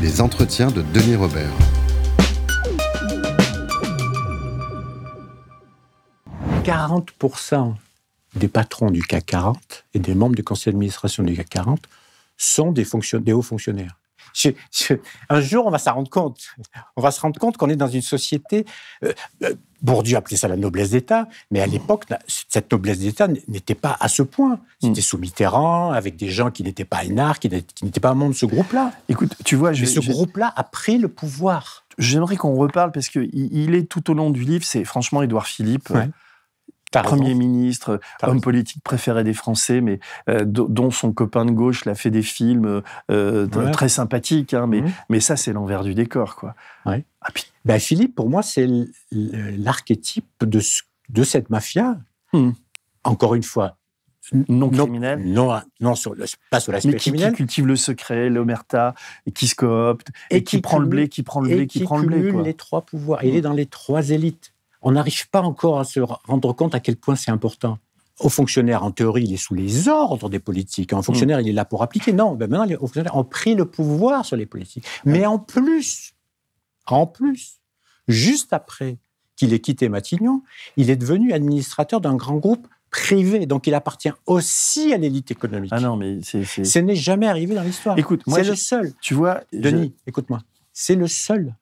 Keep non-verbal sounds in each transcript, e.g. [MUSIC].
Les entretiens de Denis Robert. « 40% des patrons du CAC 40 et des membres du conseil d'administration du CAC 40 sont des, hauts fonctionnaires un jour, on va s'en rendre compte. On va se rendre compte qu'on est dans une société. Euh, euh, Bourdieu appelait ça la noblesse d'État, mais à l'époque, cette noblesse d'État n'était pas à ce point. C'était mm. sous Mitterrand, avec des gens qui n'étaient pas énarques, qui n'étaient pas membres de ce groupe-là. Écoute, tu vois, mais ce groupe-là a pris le pouvoir. J'aimerais qu'on reparle parce qu'il il est tout au long du livre. C'est franchement Édouard Philippe. Premier ministre, homme politique préféré des Français, mais euh, dont son copain de gauche l'a fait des films euh, très sympathiques. Hein, mais, mhm. mais ça, c'est l'envers du décor. Quoi. Ouais. Ah, ben, Philippe, pour moi, c'est l'archétype de, de cette mafia. Hmm. Encore une fois, non criminel Non, non sur le, pas sur l'aspect criminel. Qui cultive le secret, l'omerta, et qui se coopte, et, qui, prend le blé, qui prend le blé, qui, prend le blé. les trois pouvoirs. Il est dans les trois élites on n'arrive pas encore à se rendre compte à quel point c'est important. Au fonctionnaire, en théorie, il est sous les ordres des politiques. Un fonctionnaire, mm. il est là pour appliquer. Non, ben maintenant, les fonctionnaires ont pris le pouvoir sur les politiques. Mais en plus, en plus, juste après qu'il ait quitté Matignon, il est devenu administrateur d'un grand groupe privé. Donc, il appartient aussi à l'élite économique. Ah non, mais c'est. Ce n'est jamais arrivé dans l'histoire. Écoute, c'est le seul. Tu vois, Denis, écoute-moi. C'est le seul.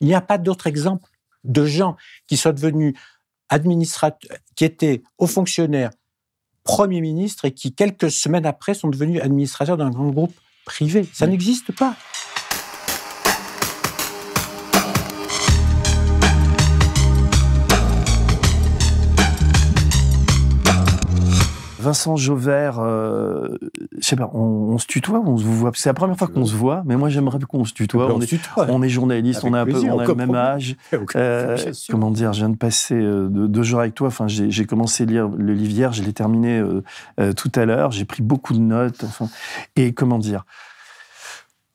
Il n'y a pas d'autre exemple de gens qui sont devenus administrateurs, qui étaient hauts fonctionnaires, premiers ministres et qui, quelques semaines après, sont devenus administrateurs d'un grand groupe privé. Ça n'existe pas. Vincent Jauvert, euh, je sais pas, on, se tutoie, on se voit? C'est la première fois qu'on se voit, mais moi j'aimerais qu'on se tutoie. On, est, on est journaliste, on a un peu, on a le même âge. [LAUGHS] Euh, comment dire, je viens de passer euh, deux, jours avec toi. Enfin, j'ai commencé à lire le livre hier, je l'ai terminé tout à l'heure. J'ai pris beaucoup de notes. Enfin, et comment dire?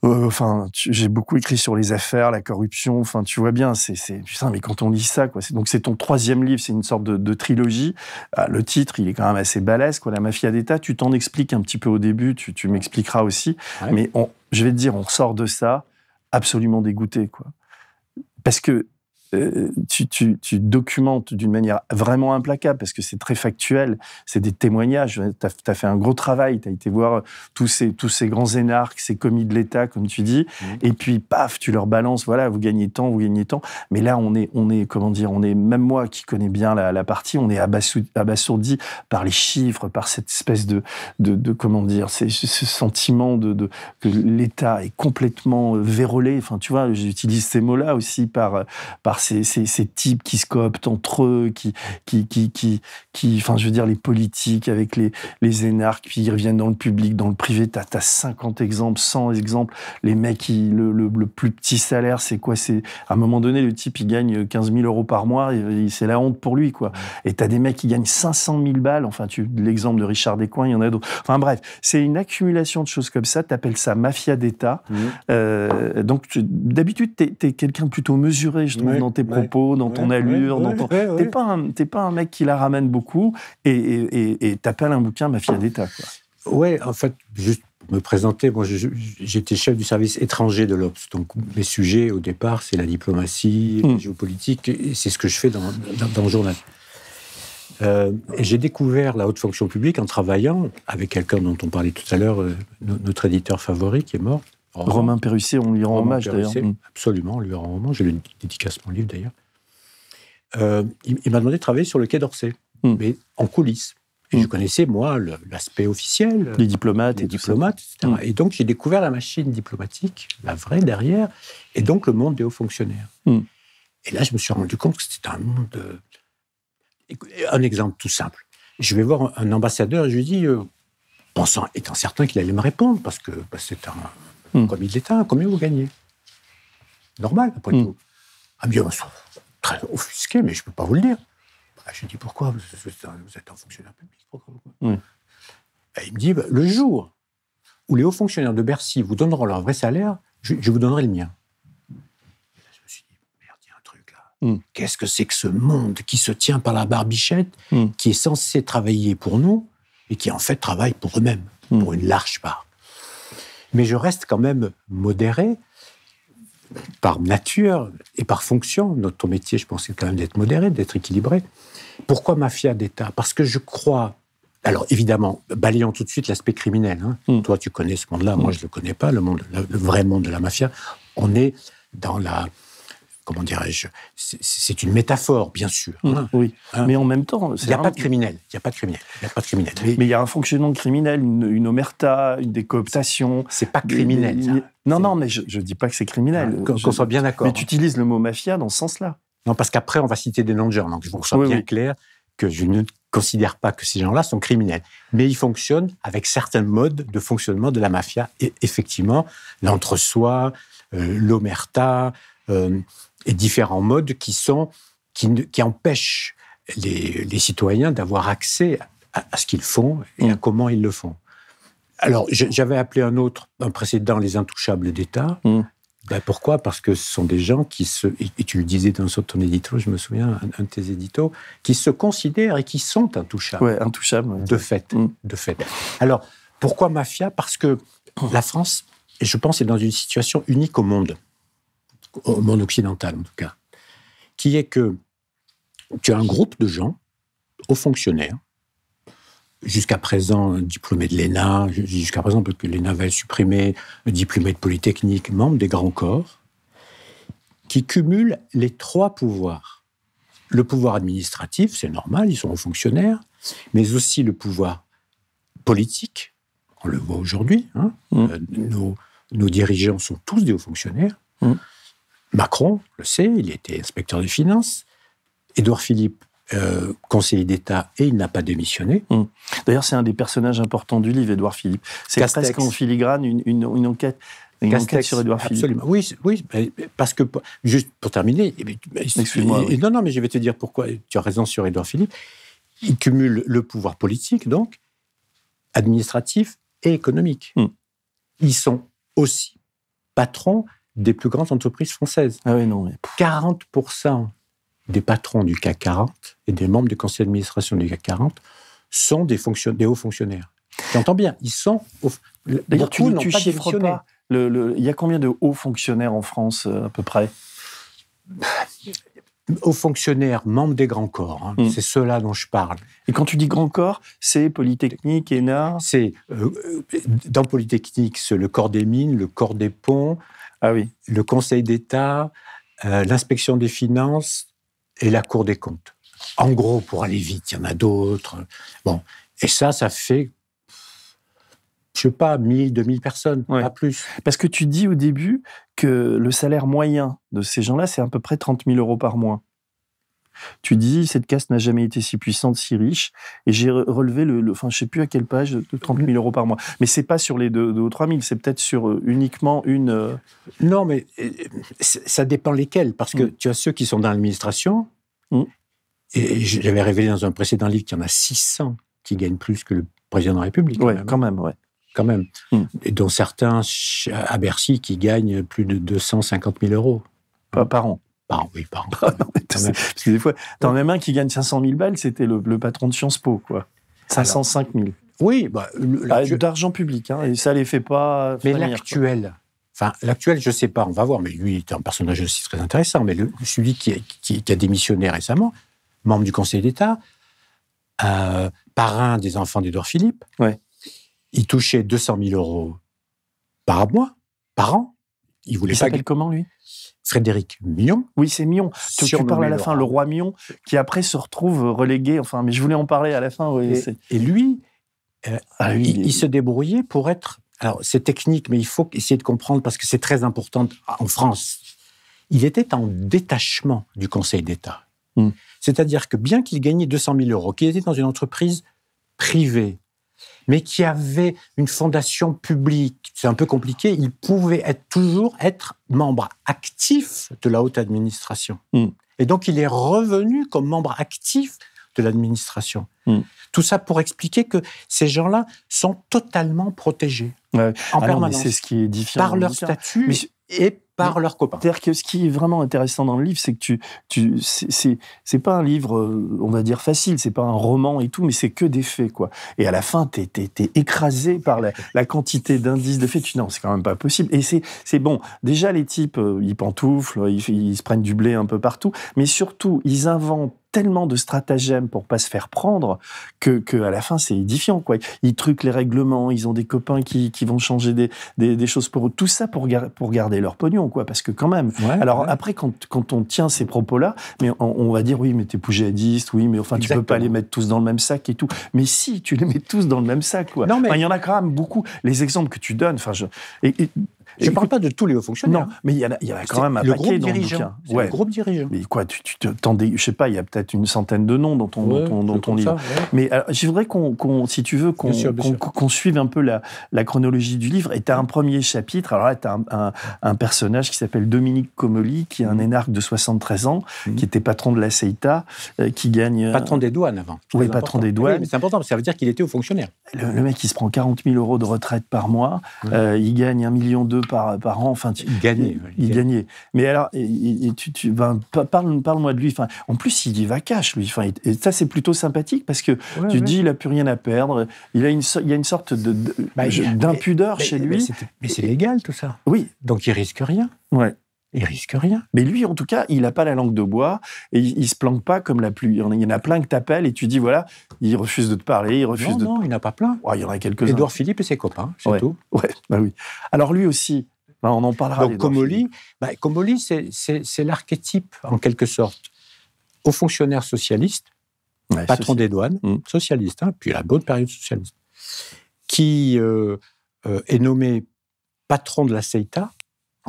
Euh, enfin, j'ai beaucoup écrit sur les affaires, la corruption. Enfin, tu vois bien, c'est, putain, mais quand on lit ça, quoi. Donc, c'est ton troisième livre, c'est une sorte de, trilogie. Ah, le titre, il est quand même assez balèze, quoi. La mafia d'État. Tu t'en expliques un petit peu au début, tu, m'expliqueras aussi. Mais je vais te dire, on sort de ça absolument dégoûté, quoi. Parce que tu, tu, tu, documentes d'une manière vraiment implacable, parce que c'est très factuel, c'est des témoignages. Tu as, fait un gros travail, tu as été voir tous ces, tous ces grands énarques, ces commis de l'État, comme tu dis, mmh. et puis paf, tu leur balances, voilà, vous gagnez tant, vous gagnez tant. Mais là, on est, on est comment dire, on est, même moi qui connais bien la, la partie, on est abasourdi, par les chiffres, par cette espèce de, de, de comment dire, ce sentiment de, de que l'État est complètement vérolé. Enfin, tu vois, j'utilise ces mots-là aussi par, par ces, types qui se cooptent entre eux, qui, qui, qui, qui, qui, enfin, je veux dire, les politiques avec les, les énarques, puis ils reviennent dans le public, dans le privé. Tu as, 50 exemples, 100 exemples. Les mecs, qui, le, le, plus petit salaire, c'est quoi? C'est À un moment donné, le type, il gagne 15 000 euros par mois, c'est la honte pour lui, quoi. Et tu as des mecs qui gagnent 500 000 balles. Enfin, tu l'exemple de Richard Descoings, il y en a d'autres. Enfin, bref, c'est une accumulation de choses comme ça. Tu appelles ça mafia d'État. Mmh. Euh, donc, d'habitude, tu es, quelqu'un plutôt mesuré, je trouve, dans tes propos, dans ton allure. dans ton... T'es pas, un, pas un mec qui la ramène beaucoup et t'appelles un bouquin Mafia d'État. Ouais, en fait, juste pour me présenter, moi j'étais chef du service étranger de l'Obs. Donc mes sujets au départ, c'est la diplomatie, la hmm. géopolitique, et c'est ce que je fais dans, dans, le journal. Euh, et j'ai découvert la haute fonction publique en travaillant avec quelqu'un dont on parlait tout à l'heure, euh, notre éditeur favori qui est mort, Romain Perrussier, on lui rend hommage d'ailleurs. Mm. Absolument, on lui rend hommage. J'ai le dédicace mon livre d'ailleurs. Euh, il, m'a demandé de travailler sur le Quai d'Orsay, mm. mais en coulisses. Et je mm. connaissais, moi, l'aspect officiel. Les diplomates. Les diplomates, etc. Et donc, j'ai découvert la machine diplomatique, la vraie derrière, et donc le monde des hauts fonctionnaires. Et là, je me suis rendu compte que c'était un monde. Euh, un exemple tout simple. Je vais voir un ambassadeur et je lui dis, euh, pensant, étant certain qu'il allait me répondre, parce que c'est un, Hmm. Comme il l'État, combien vous gagnez normal, après mm. tout. Ah bien, très offusqué, mais je ne peux pas vous le dire. Bah, je dis pourquoi vous, êtes un fonctionnaire public. Pourquoi, il me dit bah, le jour où les hauts fonctionnaires de Bercy vous donneront leur vrai salaire, je, vous donnerai le mien. je me suis dit merde, il y a un truc là. Mm. Qu'est-ce que c'est que ce monde qui se tient par la barbichette, mm. qui est censé travailler pour nous et qui en fait travaille pour eux-mêmes, mm. pour une large part. Mais je reste quand même modéré par nature et par fonction. Notre métier, je pense, c'est quand même d'être modéré, d'être équilibré. Pourquoi mafia d'État? Parce que je crois. Alors évidemment, balayons tout de suite l'aspect criminel. Hein. Hmm. Toi, tu connais ce monde-là, moi, hmm. je ne le connais pas, le, monde, le vrai monde de la mafia. On est dans la, comment dirais-je, c'est une métaphore, bien sûr. Mmh, hein. oui, hein. mais en même temps, il n'y a, pas de criminel. Il n'y a pas de criminel. Il a pas de criminel. Mais, il y a un fonctionnement criminel, une, omerta, une décooptation. C'est pas criminel. Non, non, mais je ne dis pas que c'est criminel. Qu'on soit bien d'accord. Mais tu utilises le mot mafia dans ce sens-là. Non, parce qu'après, on va citer des noms de gens. Donc, je vous sois bien clair que je ne considère pas que ces gens-là sont criminels. Mais ils fonctionnent avec certains modes de fonctionnement de la mafia. Et effectivement, l'entre-soi, euh, l'omerta, euh, et différents modes qui, sont, qui, qui empêchent les, les citoyens d'avoir accès à, ce qu'ils font et à mm. comment ils le font. Alors, j'avais appelé un autre, un précédent, les intouchables d'État. Mm. Ben pourquoi? Parce que ce sont des gens qui se, et tu le disais dans ton édito, je me souviens, un, de tes éditos, qui se considèrent et qui sont intouchables. Oui, intouchables. De fait, mm. de fait. Alors, pourquoi mafia? Parce que la France, et je pense, est dans une situation unique au monde au monde occidental en tout cas, qui est que tu as un groupe de gens, hauts fonctionnaires, jusqu'à présent diplômés de l'ENA, jusqu'à présent parce que l'ENA va être supprimé, diplômés de Polytechnique, membres des grands corps, qui cumulent les trois pouvoirs. Le pouvoir administratif, c'est normal, ils sont hauts fonctionnaires, mais aussi le pouvoir politique, on le voit aujourd'hui, hein, mmh. euh, nos, nos, dirigeants sont tous des hauts fonctionnaires, mmh. Macron le sait, il était inspecteur des finances. Édouard Philippe, euh, conseiller d'État, et il n'a pas démissionné. Hum. D'ailleurs, c'est un des personnages importants du livre, Édouard Philippe. C'est presque en filigrane une, enquête. Une enquête sur Édouard Philippe. Absolument. Oui, oui, parce que, juste pour terminer, excuse-moi. Non, non, mais je vais te dire pourquoi. Tu as raison sur Édouard Philippe. Il cumule le pouvoir politique, donc, administratif et économique. Hum. Ils sont aussi patrons des plus grandes entreprises françaises. Ah oui, non. 40% des patrons du CAC 40 et des membres du conseil d'administration du CAC 40 sont des, des hauts fonctionnaires. Tu entends bien, ils sont. D'ailleurs, tu ne chiffres pas. Le, il y a combien de hauts fonctionnaires en France, euh, à peu près? Hauts fonctionnaires, membres des grands corps, hein. hmm. c'est ceux-là dont je parle. Et quand tu dis grands corps, c'est Polytechnique, ENA C'est euh, euh, dans Polytechnique, c'est le corps des mines, le corps des ponts, ah oui. Le Conseil d'État, euh, l'inspection des finances et la Cour des comptes. En gros, pour aller vite, il y en a d'autres. Bon, et ça, ça fait, je sais pas, 1000, 2000 personnes, pas plus. Parce que tu dis au début que le salaire moyen de ces gens-là, c'est à peu près 30 000 euros par mois. Tu dis, cette caste n'a jamais été si puissante, si riche. Et j'ai relevé le, enfin, je sais plus à quelle page, de 30 000 euros par mois. Mais c'est pas sur les 2 ou 3 000, c'est peut-être sur euh, uniquement une. Euh, non, mais euh, ça dépend lesquels. Parce que mm. tu as ceux qui sont dans l'administration. Mm. Et j'avais révélé dans un précédent livre qu'il y en a 600 qui gagnent plus que le président de la République. Oui, quand même, ouais. Quand même. Mm. Et dont certains à Bercy qui gagnent plus de 250 000 euros. par an. Par oui, par Parce que des fois, t'en as même un qui gagne 500 000 balles, c'était le, patron de Sciences Po, quoi. 505 000. Oui, bah, ah, d'argent public, hein, et ça les fait pas. Mais l'actuel, enfin l'actuel, je sais pas, on va voir. Mais lui est un personnage aussi très intéressant. Mais le, celui qui, a démissionné récemment, membre du Conseil d'État, euh, parrain des enfants d'Edouard Philippe, ouais. il touchait 200 000 euros par mois, par an. Il voulait il s'appelle comment lui? Frédéric Mion. Oui, c'est Mion. Tu, tu parles à la fin, le roi Mion, qui après se retrouve relégué. Enfin, mais je voulais en parler à la fin. et, lui, euh, ah, il, se débrouillait pour être. Alors, c'est technique, mais il faut essayer de comprendre parce que c'est très important en France. Il était en détachement du Conseil d'État. Hmm. C'est-à-dire que bien qu'il gagnait 200 000 euros, qu'il était dans une entreprise privée, mais qui avait une fondation publique, c'est un peu compliqué, il pouvait être, toujours être membre actif de la haute administration. Hmm. Et donc il est revenu comme membre actif de l'administration. Hmm. Tout ça pour expliquer que ces gens-là sont totalement protégés en ah permanence. C'est ce qui est différent par leur statut et par leurs copains. C'est-à-dire que ce qui est vraiment intéressant dans le livre, c'est que tu, tu c'est pas un livre, euh, on va dire facile, c'est pas un roman et tout, mais c'est que des faits, quoi. Et à la fin, t'es es, écrasé par la, quantité d'indices de faits. Tu non, c'est quand même pas possible. Et c'est bon. Déjà, les types, euh, ils pantouflent, ils, ils se prennent du blé un peu partout, mais surtout, ils inventent tellement de stratagèmes pour pas se faire prendre que, que à la fin c'est édifiant quoi. Ils truquent les règlements, ils ont des copains qui, qui vont changer des, des, choses pour eux. Tout ça pour, pour garder leur pognon quoi. Parce que quand même. Alors après quand, quand on tient ces propos là, mais on, va dire oui mais t'es poujadiste, oui mais enfin tu peux pas les mettre tous dans le même sac et tout. Mais si tu les mets tous dans le même sac quoi. Non mais il y en a quand même beaucoup. Les exemples que tu donnes, enfin je et je ne parle pas de tous les hauts fonctionnaires. Non, mais il y, en a, y quand même un le paquet groupe dirigeant. Ouais. Le groupe dirigeant. Mais quoi, tu, tu t'endais, je sais pas, il y a peut-être une centaine de noms dans ton, ouais, dans ton, livre. Mais je voudrais qu'on, si tu veux, qu'on, qu'on, suive un peu la, la chronologie du livre. Et tu as un premier chapitre. Alors là, tu as un, un, un, personnage qui s'appelle Dominique Comoli, qui est un mmh. énarque de 73 ans, mmh. qui était patron de la CEITA, euh, qui gagne. Euh, patron des douanes avant. Oui, patron des douanes. mais c'est important, ça veut dire qu'il était haut fonctionnaire. Le, mec, il se prend 40 000 euros de retraite par mois. Euh, il gagne un million d'euros par, par an. Enfin, il gagnait. Il, gagnait. Mais alors, et, tu, tu ben, parle, parle-moi de lui. Enfin, en plus, il y va cash, lui. Enfin, et ça, c'est plutôt sympathique parce que tu dis, il n'a plus rien à perdre. Il a une, il y a une sorte de, bah, d'impudeur chez lui. Mais c'est légal, tout ça. Oui. Donc, il risque rien. Ouais. Il risque rien. Mais lui, en tout cas, il n'a pas la langue de bois et il, ne se planque pas comme la pluie. Il y en a plein que t'appelles et tu dis voilà, il refuse de te parler, il refuse non, de. Non, il n'a pas plein. il y en a quelques-uns. Édouard Philippe et ses copains, c'est tout. Ouais, bah oui. Alors lui aussi, ben, on en parlera. Donc Comoli, ben, c'est l'archétype, en quelque sorte, au fonctionnaire socialiste, patron des douanes, mmh. socialiste, hein, puis la bonne période socialiste, qui euh, euh, est nommé patron de la CETA.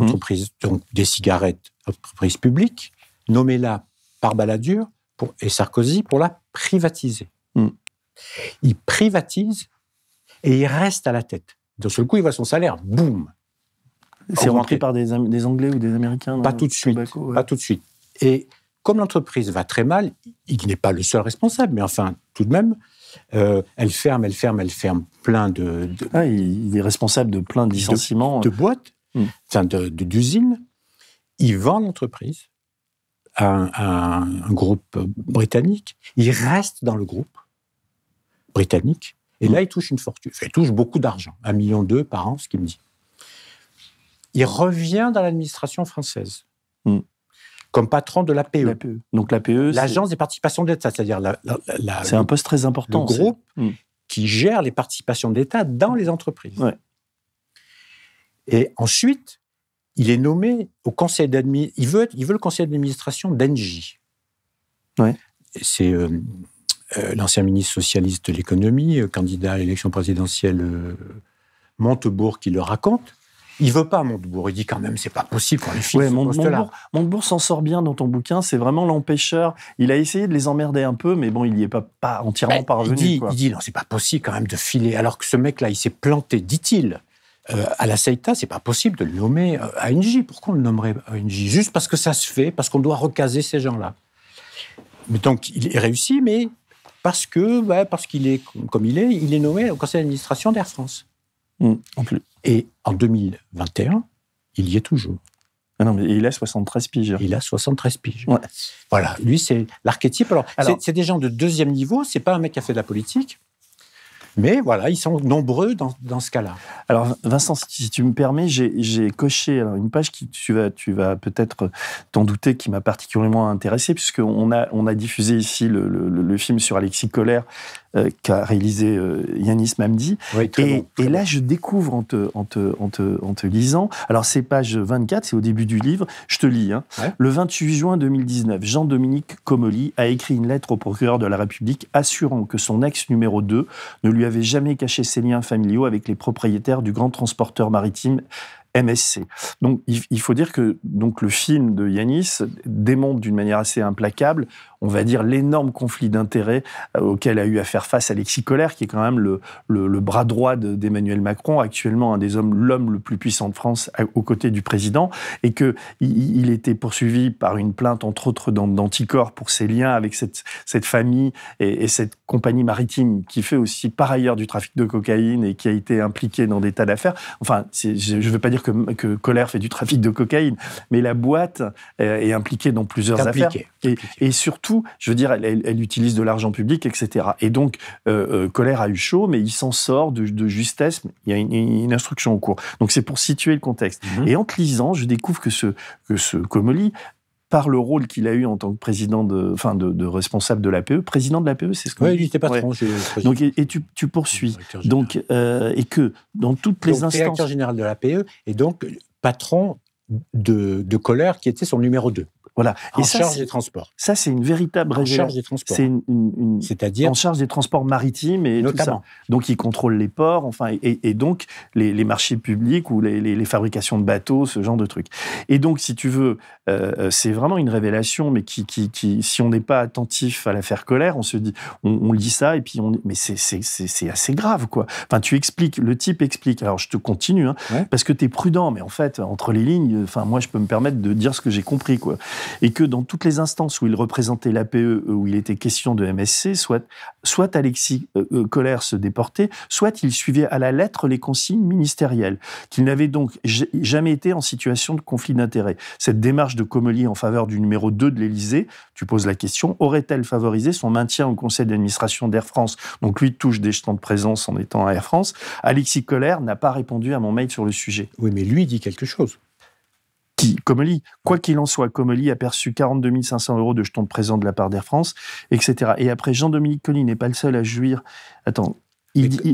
Entreprise donc des cigarettes, entreprise publique, nommé là par Balladur pour, et Sarkozy pour la privatiser. Mmh. Il privatise et il reste à la tête. D'un seul coup, il voit son salaire, boum, c'est rentré par des, des, Anglais ou des Américains Pas tout de suite. Pas tout de suite. Et comme l'entreprise va très mal, il n'est pas le seul responsable, mais enfin, tout de même, euh, elle ferme, elle ferme, elle ferme plein de. ah, il est responsable de plein de licenciements. De, boîtes, enfin d'usines. il vend l'entreprise à, un groupe britannique. Il reste dans le groupe britannique. Et hmm. là, il touche une fortune. il touche beaucoup d'argent, un million d'euros par an, ce qu'il me dit il revient dans l'administration française. Hmm. Comme patron de l'APE. E. Donc l'APE, l'agence des participations d'État, c'est-à-dire la, c'est un poste très important. Le groupe hmm. qui gère les participations d'État dans les entreprises. Et ensuite, il est nommé au conseil d'administration. Il veut, il veut le conseil d'administration d'Engie. C'est euh, euh, l'ancien ministre socialiste de l'économie, euh, candidat à l'élection présidentielle Montebourg, qui le raconte. Il veut pas Montebourg. Il dit quand même, c'est pas possible qu'on les file ouais, Montebourg, Montebourg s'en sort bien dans ton bouquin. C'est vraiment l'empêcheur. Il a essayé de les emmerder un peu, mais bon, il n'y est pas, pas entièrement parvenu. Il dit, il dit, non, c'est pas possible quand même de filer. Alors que ce mec-là, il s'est planté, dit-il. Euh, à la CETA, c'est pas possible de le nommer euh, ANJ. Pourquoi on le nommerait ANJ Juste parce que ça se fait, parce qu'on doit recaser ces gens-là. Mais donc, il est réussi, mais parce que, bah, parce qu'il est comme il est, il est nommé au conseil d'administration d'Air France. Mmh, en plus. Et en 2021, il y est toujours. Ah non, mais il a 73 piges. Il a 73 piges. Voilà, lui, c'est l'archétype. Alors, c'est des gens de deuxième niveau, c'est pas un mec qui a fait de la politique. Mais voilà, ils sont nombreux dans, dans ce cas-là. Alors, Vincent, si tu me permets, j'ai coché alors, une page qui, tu vas, tu vas peut-être t'en douter, qui m'a particulièrement intéressé, puisqu'on a, on a diffusé ici le, le, le film sur Alexis Collère, euh, qu'a réalisé euh, Yanis Mamdi. et, et là, je découvre en te, en te, en te, en te lisant, alors c'est page 24, c'est au début du livre, je te lis. Hein. Le 28 juin 2019, Jean-Dominique Comolli a écrit une lettre au procureur de la République assurant que son ex numéro 2 ne lui jamais caché ses liens familiaux avec les propriétaires du grand transporteur maritime MSC. Donc il, faut dire que donc le film de Yanis démontre d'une manière assez implacable on va dire, l'énorme conflit d'intérêts euh, auquel a eu à faire face Alexis Collère, qui est quand même le, le, bras droit d'Emmanuel Macron, actuellement un des hommes, l'homme le plus puissant de France aux côtés du président, et que il, était poursuivi par une plainte, entre autres, d'anticorps pour ses liens avec cette, cette famille et, cette compagnie maritime qui fait aussi par ailleurs du trafic de cocaïne et qui a été impliquée dans des tas d'affaires. Enfin, je ne veux pas dire que, que Colère fait du trafic de cocaïne, mais la boîte est impliquée dans plusieurs affaires. Et, et surtout, je veux dire, elle, utilise de l'argent public, etc. Et donc, euh, euh, Colère a eu chaud, mais il s'en sort de, justesse. Il y a une, instruction au cours. Donc, c'est pour situer le contexte. Mhm. Et en te lisant, je découvre que ce, que ce Comoli, par le rôle qu'il a eu en tant que président de, enfin de, responsable de l'APE, président de l'APE, c'est ce que Oui, il était patron. Donc et, tu, poursuis. Donc euh, et que dans toutes les instances. Directeur général de l'APE et donc patron de, de Colère qui était son numéro 2. Voilà. En charge des transports. Ça, c'est une véritable En charge des transports. C'est une, C'est-à-dire En charge des transports maritimes et notamment. Tout ça. Donc, il contrôle les ports, enfin, et, donc les, marchés publics ou les, fabrications de bateaux, ce genre de trucs. Et donc, si tu veux, euh, euh, c'est vraiment une révélation, mais qui, qui, qui si on n'est pas attentif à l'affaire colère, on se dit, on, lit ça et puis on, mais c'est assez grave, quoi. Enfin, tu expliques, le type explique. Alors, je te continue, hein, parce que tu es prudent, mais en fait, entre les lignes, enfin, moi, je peux me permettre de dire ce que j'ai compris, quoi et que dans toutes les instances où il représentait l'APE, euh, où il était question de MSC, soit, soit Alexis euh, euh, Collère se déportait, soit il suivait à la lettre les consignes ministérielles, qu'il n'avait donc jamais été en situation de conflit d'intérêts. Cette démarche de Comely en faveur du numéro 2 de l'Élysée, tu poses la question, aurait-elle favorisé son maintien au conseil d'administration d'Air France? Donc lui touche des jetons de présence en étant à Air France. Alexis Collère n'a pas répondu à mon mail sur le sujet. Oui, mais lui dit quelque chose qui, Comely, quoi qu'il en soit, Comely a perçu 42 500 euros de jetons de présent de la part d'Air France, etc. Et après, Jean-Dominique Colli n'est pas le seul à jouir. Attends,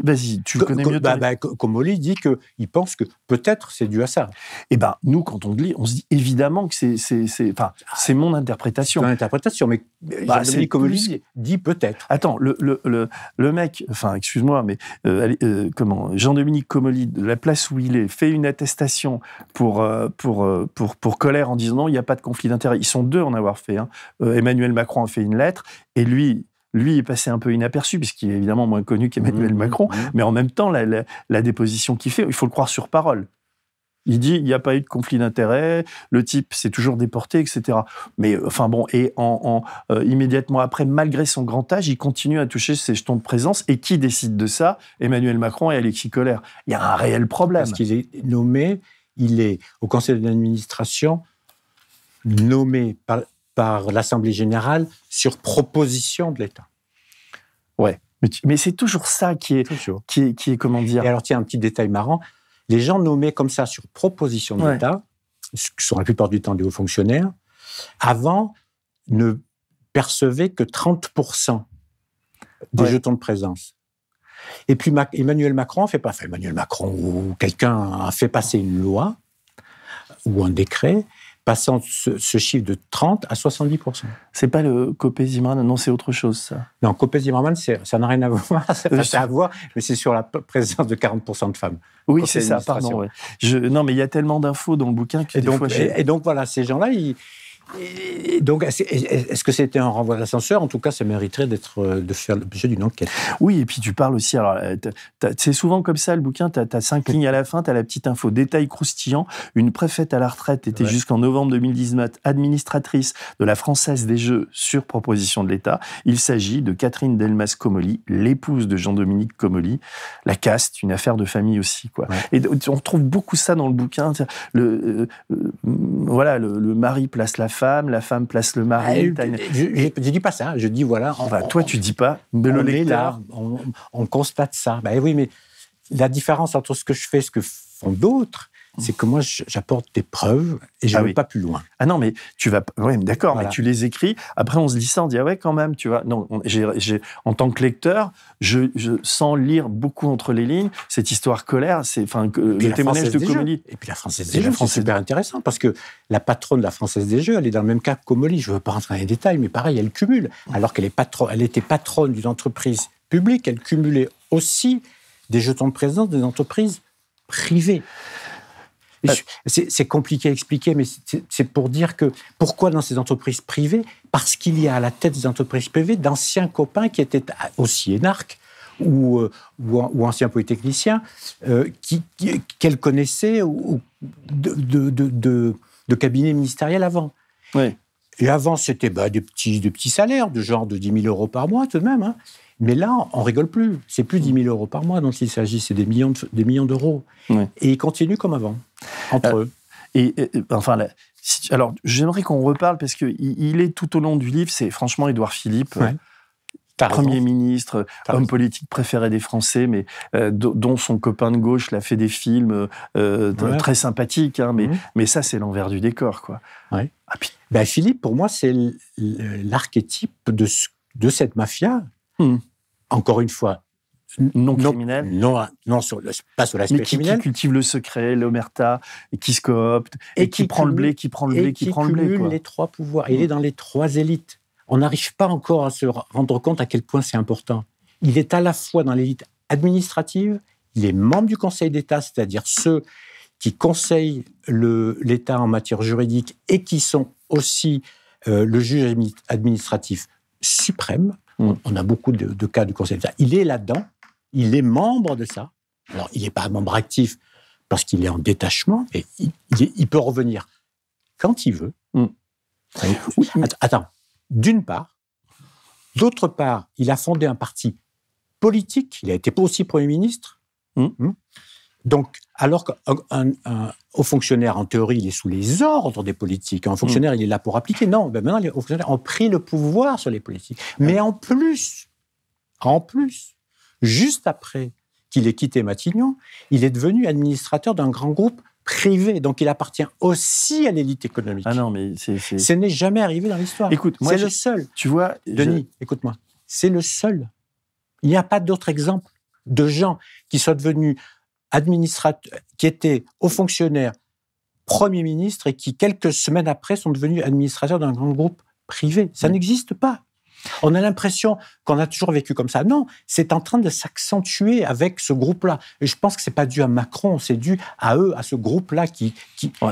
Vas-y, tu le connais mieux. Bah, bah, Comoli dit qu'il pense que peut-être c'est dû à ça. Eh ben, nous, quand on le lit, on se dit évidemment que c'est, c'est, enfin, c'est mon interprétation. C'est interprétation, mais bah, Jean-Dominique dit peut-être. Attends, le, le, le, le, mec, enfin, excuse-moi, mais euh, euh, comment Jean-Dominique Comoli, de la place où il est, fait une attestation pour, euh, pour, pour, pour colère en disant non, il n'y a pas de conflit d'intérêt. Ils sont deux en avoir fait. Hein. Emmanuel Macron a fait une lettre et lui, lui est passé un peu inaperçu, puisqu'il est évidemment moins connu qu'Emmanuel mmh, Macron, mmh, mmh. mais en même temps, la, déposition qu'il fait, il faut le croire sur parole. Il dit il n'y a pas eu de conflit d'intérêt, le type s'est toujours déporté, etc. Mais enfin bon, et en, euh, immédiatement après, malgré son grand âge, il continue à toucher ses jetons de présence. Et qui décide de ça? Emmanuel Macron et Alexis Collère. Il y a un réel problème. Parce qu'il est nommé, il est au conseil d'administration nommé par, par l'Assemblée générale sur proposition de l'État. Ouais, mais, c'est toujours ça qui est, qui est, qui est, comment dire. Et alors, tiens, un petit détail marrant les gens nommés comme ça sur proposition de l'État, ce qui sont la plupart du temps des hauts fonctionnaires, avant ne percevaient que 30% des jetons de présence. Et puis Emmanuel Macron fait pas, fait Emmanuel Macron ou quelqu'un a fait passer une loi ou un décret passant ce, chiffre de 30 à 70 C'est pas le Copé Zimmerman, non, c'est autre chose, ça. Non, Copé Zimmerman, ça n'a rien à voir, [LAUGHS] ça à voir, mais c'est sur la présence de 40% de femmes. Oui, c'est ça, pardon. Je, non, mais il y a tellement d'infos dans le bouquin que et donc, et, donc, voilà, ces gens-là, ils, donc, est-ce que c'était un renvoi d'ascenseur En tout cas, ça mériterait d'être euh, de faire l'objet d'une enquête. Oui, et puis tu parles aussi. Alors, euh, c'est souvent comme ça le bouquin. Tu as, cinq lignes à la fin. Tu as la petite info. Détail croustillant. Une préfète à la retraite était jusqu'en novembre 2019 administratrice de la Française des Jeux sur proposition de l'État. Il s'agit de Catherine Delmas Comoli, l'épouse de Jean-Dominique Comoli. La caste, une affaire de famille aussi, quoi. Et on trouve beaucoup ça dans le bouquin. Le, euh, voilà, le, le mari place la femme, la femme place le mari. Ah, je, ne dis pas ça, je dis voilà. Toi, tu dis pas, mais le lecteur. on, constate ça. Ben oui, mais la différence entre ce que je fais et ce que font d'autres, c'est que moi, j'apporte des preuves et je ne ah vais pas plus loin. Ah non, mais tu vas. Oui, d'accord, mais tu les écris. Après, on se dit ça, on dit ah ouais, quand même, tu vois. Non, en tant que lecteur, je, sens lire beaucoup entre les lignes cette histoire colère, c'est enfin le témoignage de Comoli. Et puis la Française des Jeux, c'est super intéressant parce que la patronne de la Française des Jeux, elle est dans le même cas que Comoli. Je ne veux pas rentrer dans les détails, mais pareil, elle cumule. Alors qu'elle est patron, elle était patronne d'une entreprise publique, elle cumulait aussi des jetons de présence des entreprises privées. C'est compliqué à expliquer, mais c'est pour dire que pourquoi dans ces entreprises privées Parce qu'il y a à la tête des entreprises privées d'anciens copains qui étaient aussi énarques ou, euh, ou, anciens polytechniciens euh, qu'elle connaissait ou, de, de, de, cabinet ministériel avant. Et avant, c'était bah, des, petits, des petits salaires, de genre de 10 000 euros par mois tout de même. Hein. Mais là, on rigole plus. C'est plus 10 000 euros par mois dont il s'agit, c'est des millions, des millions d'euros. Et ils continuent comme avant, entre euh, eux. Et, enfin, alors j'aimerais qu'on reparle parce que il, est tout au long du livre. C'est franchement Édouard Philippe. Premier ministre, homme politique préféré des Français, mais euh, dont son copain de gauche l'a fait des films euh, très sympathiques, hein, mais, mhm. mais ça, c'est l'envers du décor. Quoi. Ouais. Ah, ben, Philippe, pour moi, c'est l'archétype de, de cette mafia. Hmm. Encore une fois, non criminel Non, non sur pas sur l'aspect criminel. Qui cultive le secret, l'omerta, et qui se coopte, et, qui, prend le blé, qui prend le blé, qui, prend le blé. les trois pouvoirs. Il est hmm. dans les trois élites on n'arrive pas encore à se rendre compte à quel point c'est important. Il est à la fois dans l'élite administrative, il est membre du Conseil d'État, c'est-à-dire ceux qui conseillent l'État en matière juridique et qui sont aussi euh, le juge administratif suprême. Mm. On, a beaucoup de, cas du Conseil d'État. Il est là-dedans, il est membre de ça. Alors, il n'est pas un membre actif parce qu'il est en détachement, et il, peut revenir quand il veut. Mm. Attends, d'une part. D'autre part, il a fondé un parti politique. Il a été aussi Premier ministre. Hmm. Donc, alors qu'un haut fonctionnaire, en théorie, il est sous les ordres des politiques. Un fonctionnaire, hmm. il est là pour appliquer. Non, ben maintenant, les hauts fonctionnaires ont pris le pouvoir sur les politiques. Mais en plus, en plus, juste après qu'il ait quitté Matignon, il est devenu administrateur d'un grand groupe privé, donc il appartient aussi à l'élite économique. Ah non, mais c'est. Ce n'est jamais arrivé dans l'histoire. Écoute, c'est le seul. Tu vois, Denis, écoute-moi, c'est le seul. Il n'y a pas d'autre exemple de gens qui soient devenus administrateurs, qui étaient hauts fonctionnaires, premiers ministres et qui quelques semaines après sont devenus administrateurs d'un grand groupe privé. Ça n'existe pas. On a l'impression qu'on a toujours vécu comme ça. Non, c'est en train de s'accentuer avec ce groupe-là. Et je pense que c'est pas dû à Macron, c'est dû à eux, à ce groupe-là qui.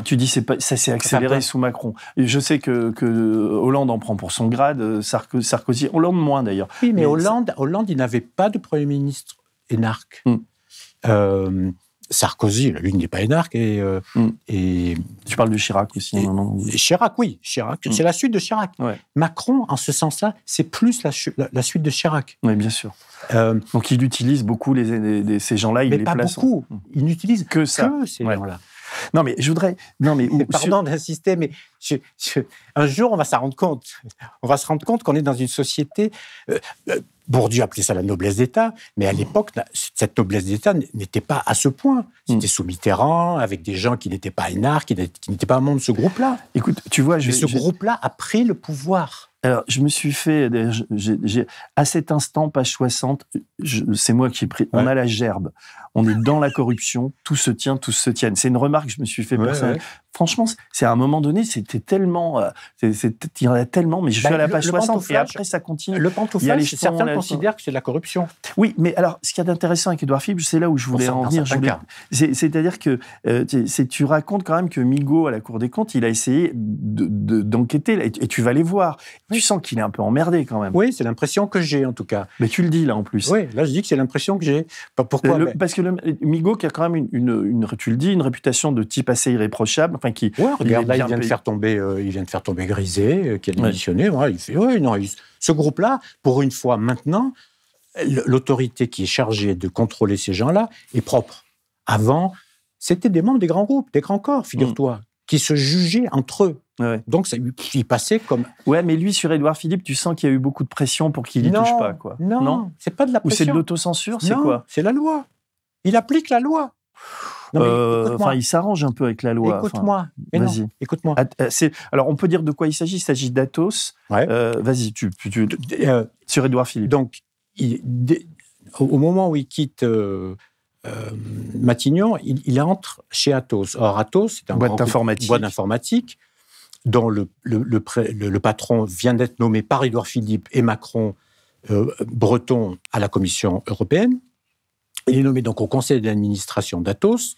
tu dis c'est pas, ça s'est accéléré sous Macron. Et je sais que, Hollande en prend pour son grade, euh, Sarkozy, Hollande moins d'ailleurs. Oui, mais, Hollande, Hollande, il n'avait pas de premier ministre énarque. Hmm. Euh, Sarkozy, lui, n'est pas énarque. Et, euh, mm. et, tu parles de Chirac aussi. Chirac, oui. Chirac, mm. c'est la suite de Chirac. Macron, en ce sens-là, c'est plus la, suite de Chirac. Oui, bien sûr. Euh, Donc il utilise beaucoup les, ces gens-là, il mais les pas beaucoup. Il n'utilise que, ça. que ces gens-là. Non, mais je voudrais. Non, mais [LAUGHS] pardon d'insister, mais un jour on va s'en rendre compte. On va se rendre compte qu'on est dans une société. Euh, euh, Bourdieu appelait ça la noblesse d'État, mais à l'époque, cette noblesse d'État n'était pas à ce point. C'était mm. sous Mitterrand, avec des gens qui n'étaient pas énarques, qui n'étaient pas membres de ce groupe-là. Écoute, tu vois, je, mais ce groupe-là a pris le pouvoir. Alors, je me suis fait, j'ai, à cet instant, page 60, c'est moi qui ai pris, on a la gerbe, on est dans la corruption, tout se tient, tout se tienne. C'est une remarque que je me suis fait personnellement franchement, c'est à un moment donné, c'était tellement, euh, il y en a tellement, mais je suis bah, à la page 60 et après ça continue. Le pantouflage, certains considèrent que c'est de la corruption. Oui, mais alors, ce qui est intéressant avec Edouard Philippe, c'est là où je voulais en venir. C'est-à-dire que euh, tu racontes quand même que Migaud, à la Cour des comptes, il a essayé d'enquêter, et, tu vas les voir. Tu sens qu'il est un peu emmerdé quand même. Oui, c'est l'impression que j'ai en tout cas. Mais tu le dis là en plus. Oui, là je dis que c'est l'impression que j'ai. Pourquoi Parce que le, Migaud, qui a quand même une, tu le dis, une réputation de type assez irréprochable, qui. regarde, là, il vient, de faire tomber, euh, il vient de faire tomber Grisé, euh, qui a démissionné. il fait, oui, non, ce groupe-là, pour une fois maintenant, l'autorité qui est chargée de contrôler ces gens-là est propre. Avant, c'était des membres des grands groupes, des grands corps, figure-toi, mm. qui se jugeaient entre eux. Donc, ça, il passait comme. Ouais, mais lui, sur Édouard Philippe, tu sens qu'il y a eu beaucoup de pression pour qu'il n'y touche pas, quoi. Non, non c'est pas de la pression. Ou c'est de l'autocensure, c'est quoi C'est la loi. Il applique la loi. Euh, enfin, il s'arrange un peu avec la loi. Écoute-moi. Vas-y. Écoute-moi. Euh, alors, on peut dire de quoi il s'agit. Il s'agit d'Atos. Euh, vas-y, tu, sur Édouard Philippe. Donc, au moment où il quitte Matignon, il, entre chez Atos. Or, Atos, c'est un boîte informatique. boîte informatique dont le, le, patron vient d'être nommé par Édouard Philippe et Macron breton à la Commission européenne. Il est nommé donc au conseil d'administration d'Atos,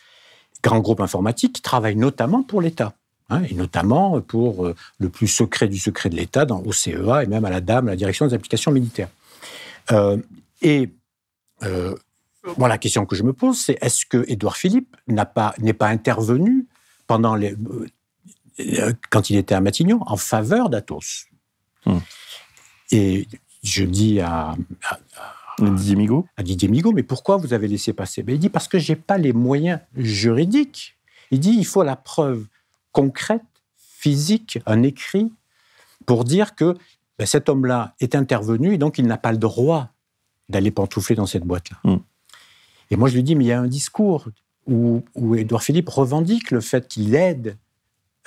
grands groupes informatiques qui travaillent notamment pour l'État. Hein, et notamment pour euh, le plus secret du secret de l'État, au CEA et même à la DAM, la direction des applications militaires. Euh, et euh, la question que je me pose, c'est est-ce que Édouard Philippe n'est pas, pas intervenu pendant les, quand il était à Matignon en faveur d'Athos hmm. Et je dis à, Didier Migaud À Didier Migaud, mais pourquoi vous avez laissé passer? Ben, Il dit parce que j'ai pas les moyens juridiques. Il dit il faut la preuve concrète, physique, un écrit, pour dire que ben, cet homme-là est intervenu et donc il n'a pas le droit d'aller pantoufler dans cette boîte-là. Hmm. Et moi, je lui dis, mais il y a un discours où, où Édouard Philippe revendique le fait qu'il aide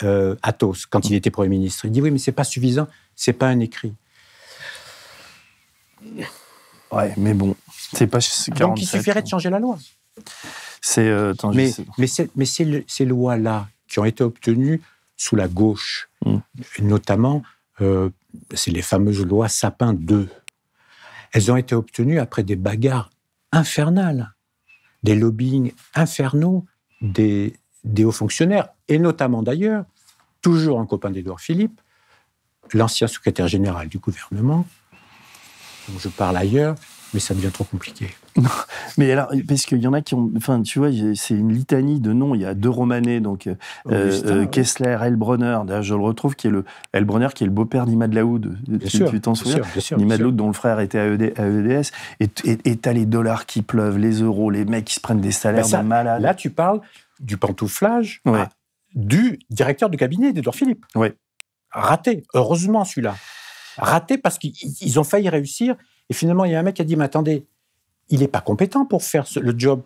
euh, Athos quand il était Premier ministre. Il dit, oui, mais c'est pas suffisant, c'est pas un écrit. Ouais, mais bon, c'est pas. Donc il suffirait de changer la loi. C'est. Euh, mais, mais, mais ces lois-là qui ont été obtenues sous la gauche, hmm. notamment, euh, c'est les fameuses lois Sapin 2. Elles ont été obtenues après des bagarres infernales, des lobbyings infernaux des, des hauts fonctionnaires, et notamment d'ailleurs, toujours un copain d'Édouard Philippe, l'ancien secrétaire général du gouvernement, dont je parle ailleurs, mais ça devient trop compliqué. [LAUGHS] mais alors, parce qu'il y en a qui ont. Enfin, tu vois, c'est une litanie de noms. Il y a deux Romanais, donc euh, euh, Kessler, Elbronner. D'ailleurs, je le retrouve, qui est le Elbronner, qui est le beau-père d'Imad Laoud. Tu, t'en souviens Imad Laoud, dont le frère était à, EDS. Et t'as les dollars qui pleuvent, les euros, les mecs qui se prennent des salaires ben de malades. Là, tu parles du pantouflage du directeur de cabinet d'Edouard Philippe. Oui. Raté. Heureusement, celui-là. Raté parce qu'ils ont failli réussir et finalement, il y a un mec qui a dit, mais attendez, il n'est pas compétent pour faire le job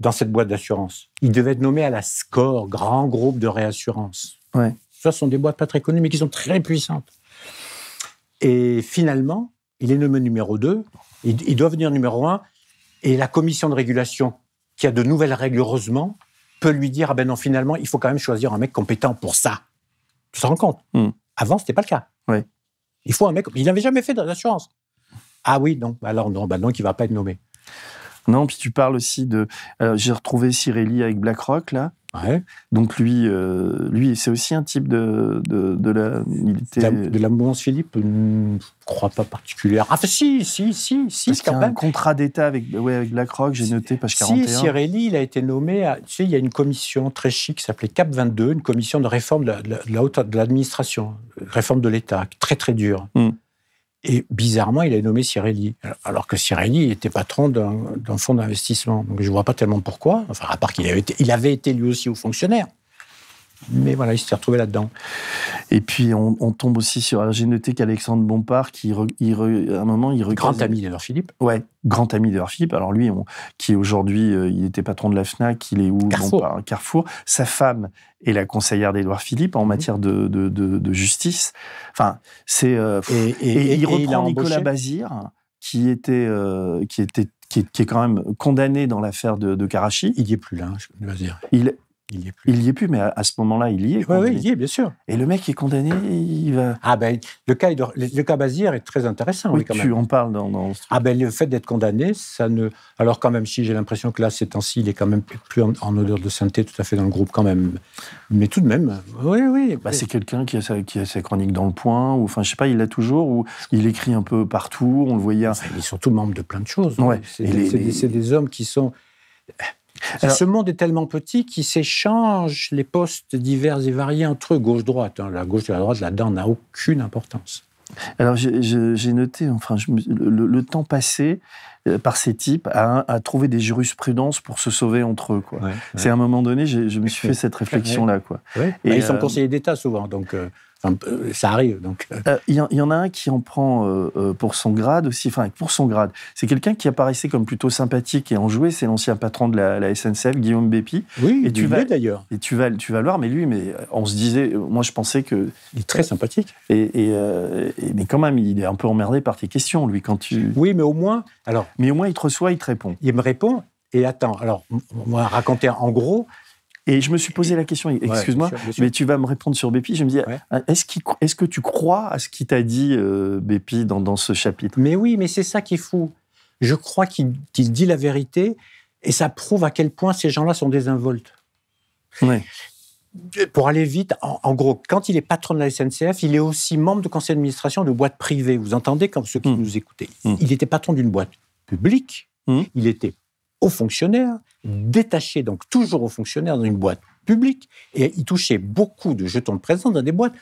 dans cette boîte d'assurance. Il devait être nommé à la SCORE, grand groupe de réassurance. Ouais. Ça, sont des boîtes pas très connues, mais qui sont très puissantes. Et finalement, il est nommé numéro 2, il, doit venir numéro 1, et la commission de régulation, qui a de nouvelles règles, heureusement, peut lui dire, ah ben non, finalement, il faut quand même choisir un mec compétent pour ça. Tu te rends compte? Hmm. Avant, ce n'était pas le cas. Il faut un mec... Il n'avait jamais fait d'assurance. Ah oui, non. Alors non, bah donc il va pas être nommé. Non, puis tu parles aussi de. J'ai retrouvé Cirelli avec BlackRock là. Ouais. Donc lui, euh, lui, c'est aussi un type de de, de la. De la mouvance Philippe, je ne crois pas particulière. Ah si, si, si, si. Parce qu'il y a un contrat d'État avec, ouais, avec BlackRock, j'ai noté page 41. Si Cirelli, il a été nommé. À, tu sais, il y a une commission très chic qui s'appelait Cap 22, une commission de réforme de, la, haute de l'administration, réforme de l'État, très très dure. Hmm. Et bizarrement, il a nommé Cirelli, alors que Cirelli était patron d'un fonds d'investissement. Donc je ne vois pas tellement pourquoi, enfin, à part qu'il avait, été, il avait été lui aussi haut fonctionnaire. Mais voilà, il s'est retrouvé là-dedans. Et puis, on, tombe aussi sur. J'ai noté qu'Alexandre Bompard, qui, il, à un moment, il Grand ami d'Edouard Philippe. Ouais, grand ami d'Edouard Philippe. Alors, lui, qui aujourd'hui, euh, il était patron de la FNAC, il est où? Carrefour. Carrefour. Sa femme est la conseillère d'Edouard Philippe en mhm. matière de, de, justice. Enfin, c'est. Euh, et, il reprend Nicolas Bazir, qui était. Euh, qui était qui est, quand même condamné dans l'affaire de, de Karachi. Il n'y est plus là, Bazir. Il, il y est plus. Il y est plus, mais à, ce moment-là, il y est. Oui, oui, il y est, bien sûr. Et le mec est condamné, il va. Ah ben, le cas, le cas Bazir est très intéressant. Oui, quand tu en parles dans. dans ah ben, le fait d'être condamné, ça ne. Alors quand même, si j'ai l'impression que là, ces temps-ci, il est quand même plus en, odeur de sainteté, tout à fait dans le groupe quand même. Mais tout de même, oui, oui. Bah, c'est quelqu'un qui a sa, qui a sa chronique dans le Point, ou enfin, je sais pas, il l'a toujours, ou il écrit un peu partout. On le voyait. Enfin, il est surtout membre de plein de choses. Ouais. C'est des, des hommes qui sont ce monde est tellement petit qu'ils s'échangent les postes divers et variés entre eux, gauche-droite. Hein. La gauche et la droite, là-dedans, n'a aucune importance. Alors j'ai noté, enfin, le, temps passé euh, par ces types à, trouver des jurisprudences pour se sauver entre eux. C'est à un moment donné, je me suis [LAUGHS] fait cette réflexion-là. Quoi. Et bah, ils sont euh, conseillers d'État souvent, donc. Euh, euh, ça arrive. Donc. Euh. Euh, il y, en a un qui en prend pour son grade aussi. Enfin, pour son grade. C'est quelqu'un qui apparaissait comme plutôt sympathique et enjoué. C'est l'ancien patron de la, SNCF, Guillaume Bépi. Oui, et tu vas d'ailleurs. Et tu vas, tu vas le voir. Mais lui, mais on se disait, moi, je pensais que il est très sympathique. Et, mais quand même, il est un peu emmerdé par tes questions, lui, quand tu. Oui, mais au moins, alors. Mais au moins, il te reçoit, il te répond. Il me répond. Et attends, alors, on va raconter en gros. Et je me suis posé la question, excuse-moi, mais tu vas me répondre sur Bépi. Je me dis, ah, est-ce, est que tu crois à ce qu'il t'a dit, euh, Bépi, dans, dans, ce chapitre? Mais oui, mais c'est ça qui est fou. Je crois qu'il, dit la vérité et ça prouve à quel point ces gens-là sont désinvoltes. Pour aller vite, en, gros, quand il est patron de la SNCF, il est aussi membre de conseil d'administration de boîte privée. Vous entendez, comme ceux qui hmm. nous écoutaient. Hmm. Il était patron d'une boîte publique, hmm. il était haut fonctionnaire, détaché, donc toujours haut fonctionnaire dans une boîte publique, et il touchait beaucoup de jetons de présence dans des boîtes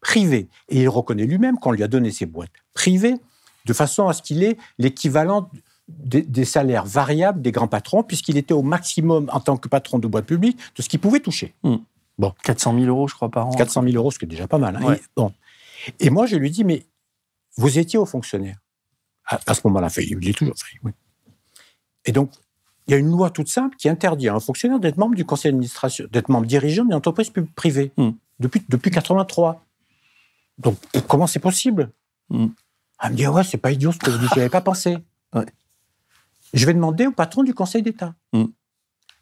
privées. Et il reconnaît lui-même qu'on lui a donné ces boîtes privées de façon à ce qu'il ait l'équivalent des, salaires variables des grands patrons, puisqu'il était au maximum en tant que patron de boîte publique de ce qu'il pouvait toucher. Hmm. Bon. 400 000 euros, je crois, par an. 400 000 euros, ce qui est déjà pas mal. Hein. Et, bon. et moi, je lui dis, mais vous étiez au fonctionnaire. À, ce moment-là, il est toujours. oui. Et donc, il y a une loi toute simple qui interdit à un fonctionnaire d'être membre du conseil d'administration, d'être membre dirigeant d'une entreprise privée hmm. depuis, depuis 83. Donc, comment c'est possible? Hmm. Elle me dit, ouais, c'est pas idiot ce que vous dites, je n'y avais pas pensé. [LAUGHS] Je vais demander au patron du Conseil d'État. Hmm.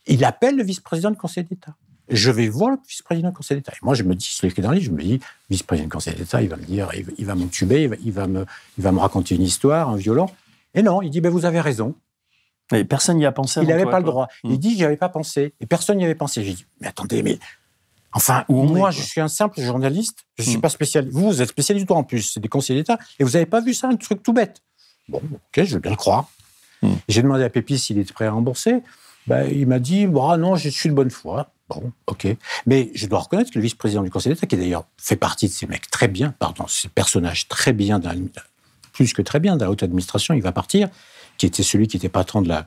Il appelle le vice-président du Conseil d'État. Je vais voir le vice-président du Conseil d'État. Et moi, je me dis, je l'ai dans le livre, je me dis, vice-président du Conseil d'État, il va me dire, il va m'entuber, il, va, me, il va me raconter une histoire, un violon. Et non, il dit, ben, vous avez raison. Mais personne n'y a pensé. Il n'avait pas le droit. Il hmm. dit, j'y avais pas pensé. Et personne n'y avait pensé. J'ai dit, mais attendez, mais Enfin, moi, je suis un simple journaliste, je ne suis hmm. pas spécialiste. Vous, vous êtes spécialiste en plus, c'est des conseillers d'État, et vous n'avez pas vu ça, un truc tout bête. Bon, ok, je veux bien le croire. Hmm. J'ai demandé à Pépi s'il était prêt à rembourser. Ben, il m'a dit, bah, non, je suis de bonne foi. Bon, ok. Mais je dois reconnaître que le vice-président du Conseil d'État, qui d'ailleurs fait partie de ces mecs très bien, pardon, ces personnages très bien, plus que très bien dans la haute administration, il va partir, qui était celui qui était patron de la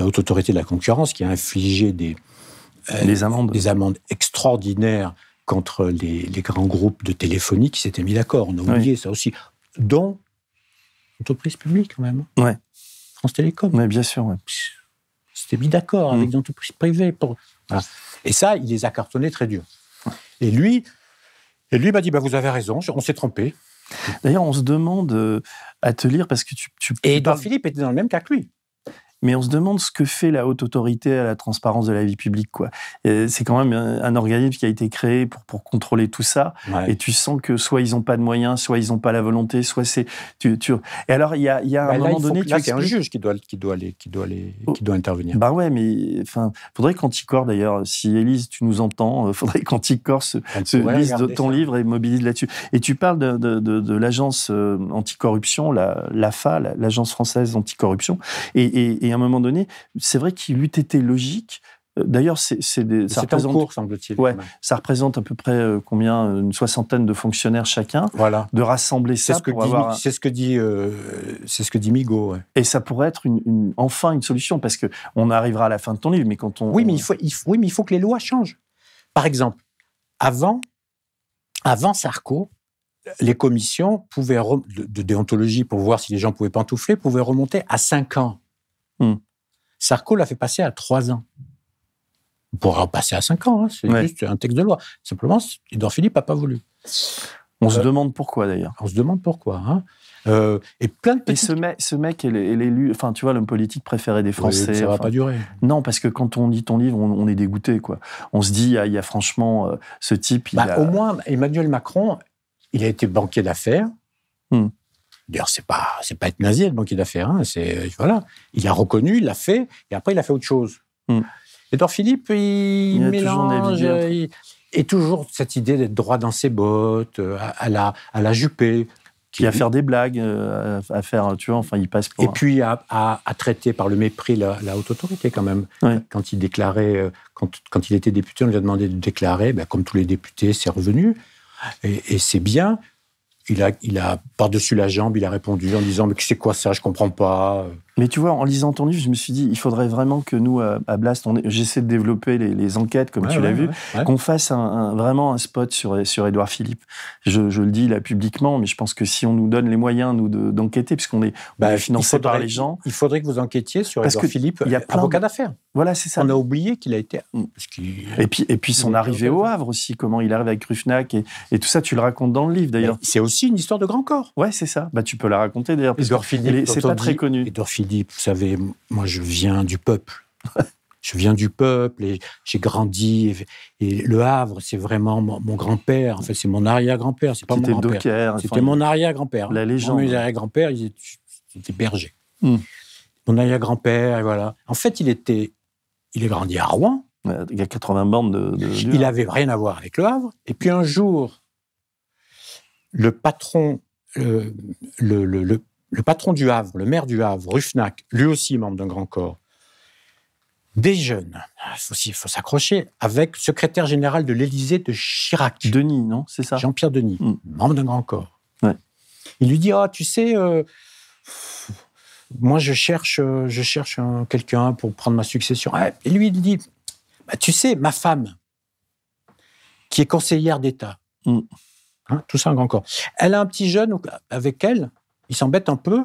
haute autorité de la concurrence, qui a infligé des, des amendes. Des amendes extraordinaires contre les, grands groupes de téléphonie qui s'étaient mis d'accord. On a oublié ça aussi. Dont l'entreprise publique, quand même. Ouais. France Télécom. Oui, bien sûr. Ouais. C'était mis d'accord avec des entreprises privées. Pour... Et ça, il les a cartonnés très dur. Et lui, et lui m'a dit bah, Vous avez raison, on s'est trompé. D'ailleurs, on se demande euh, à te lire parce que tu. tu et Edouard Philippe était dans le même cas que lui mais on se demande ce que fait la haute autorité à la transparence de la vie publique. Quoi. C'est quand même un, organisme qui a été créé pour, pour contrôler tout ça, et tu sens que soit ils n'ont pas de moyens, soit ils n'ont pas la volonté, soit c'est... Tu, tu... Et alors, il y a, y a un moment donné... Là, c'est un juge qui doit, qui doit, aller, qui doit, aller, qui doit intervenir. Bah ouais, mais enfin, faudrait qu'Anticor, d'ailleurs, si Élise, tu nous entends, euh, faudrait qu'Anticor se, se lise de ton livre et mobilise là-dessus. Et tu parles de, de, de, l'agence euh, anticorruption, la, l'AFA, l'agence française anticorruption, et, et et à un moment donné, c'est vrai qu'il eût été logique euh, D'ailleurs, c'est. Ça représente, cours, semble-t-il. Ouais, ça représente à peu près euh, combien Une soixantaine de fonctionnaires chacun. Voilà. De rassembler ça ce que dit, C'est ce que dit, euh, c'est ce que dit Migo. Et ça pourrait être une, enfin une solution parce que on arrivera à la fin de ton livre, mais quand on. Oui, mais il faut, il faut, oui, mais il faut que les lois changent. Par exemple, avant, avant Sarko, les commissions pouvaient de, déontologie pour voir si les gens pouvaient pantoufler pouvaient remonter à 5 ans. Hmm. Sarko l'a fait passer à 3 ans. On pourra passer à 5 ans, hein, c'est juste un texte de loi. Simplement, Edouard Philippe n'a pas voulu. On se euh, demande pourquoi d'ailleurs. On se demande pourquoi. Hein. Euh, et plein de Et ce mec, ce mec est l'élu, enfin tu vois, l'homme politique préféré des Français. ça va pas durer. Non, parce que quand on lit ton livre, on, est dégoûté, quoi. On se dit, il y a, franchement euh, ce type. Bah, au moins, Emmanuel Macron, il a été banquier d'affaires. Hmm. D'ailleurs, c'est pas c'est pas être nazi le banquier d'affaires. Hein, c'est voilà, il a reconnu, il l'a fait, et après il a fait autre chose. Hmm. Edouard Philippe, il, mélange, et toujours cette idée d'être droit dans ses bottes, euh, à, la à la Juppé. Qui à faire des blagues, euh, à faire, tu vois, enfin, il passe pour. Et puis à, à, traiter par le mépris la, haute autorité, quand même. Quand il déclarait, euh, quand, quand, il était député, on lui a demandé de déclarer, ben, comme tous les députés, c'est revenu. Et, et c'est bien il a, il a par-dessus la jambe, il a répondu en disant Mais c'est quoi ça? Je comprends pas. Mais tu vois, en lisant ton livre, je me suis dit Il faudrait vraiment que nous, à Blast, j'essaie de développer les, enquêtes, comme tu l'as vu, qu'on fasse un, vraiment un spot sur, sur Édouard Philippe. Je, le dis là publiquement, mais je pense que si on nous donne les moyens, nous, d'enquêter, puisqu'on est, bah, financé par les gens. Il faudrait que vous enquêtiez sur Parce Édouard Philippe, il y a plein avocat d'affaires. Voilà, c'est ça. On a oublié qu'il a été. Mm. et puis, et puis son arrivée au Havre aussi, comment il arrive avec Ruffnac et, et tout ça, tu le racontes dans le livre d'ailleurs. C'est aussi une histoire de grand corps. Ouais, c'est ça. Bah, tu peux la raconter d'ailleurs. Edouard Philippe, c'est pas très connu. Edouard Philippe, vous savez, moi je viens du peuple. [LAUGHS] je viens du peuple et j'ai grandi. Et, le Havre, c'est vraiment mon, grand-père. En fait, c'est mon arrière-grand-père. C'est pas mon grand-père. C'était mon arrière-grand-père. La légende. Mon arrière-grand-père, il était berger. Hmm. Mon arrière-grand-père, et voilà. En fait, il était il est grandi à Rouen. Il y a 80 bandes de. il n'avait rien à voir avec Le Havre. Et puis un jour, le patron, le, le, patron du Havre, le maire du Havre, Ruffnac, lui aussi membre d'un grand corps, déjeune, il faut, s'accrocher, avec secrétaire général de l'Élysée de Chirac. Denis, non C'est ça? Jean-Pierre Denis, mm. membre d'un grand corps. Il lui dit, ah, tu sais, euh, moi je cherche, je cherche quelqu'un pour prendre ma succession. Et lui, il dit, bah, tu sais, ma femme, qui est conseillère d'État, mm. Hein, tout ça un grand corps. Elle a un petit jeune avec elle, il s'embête un peu,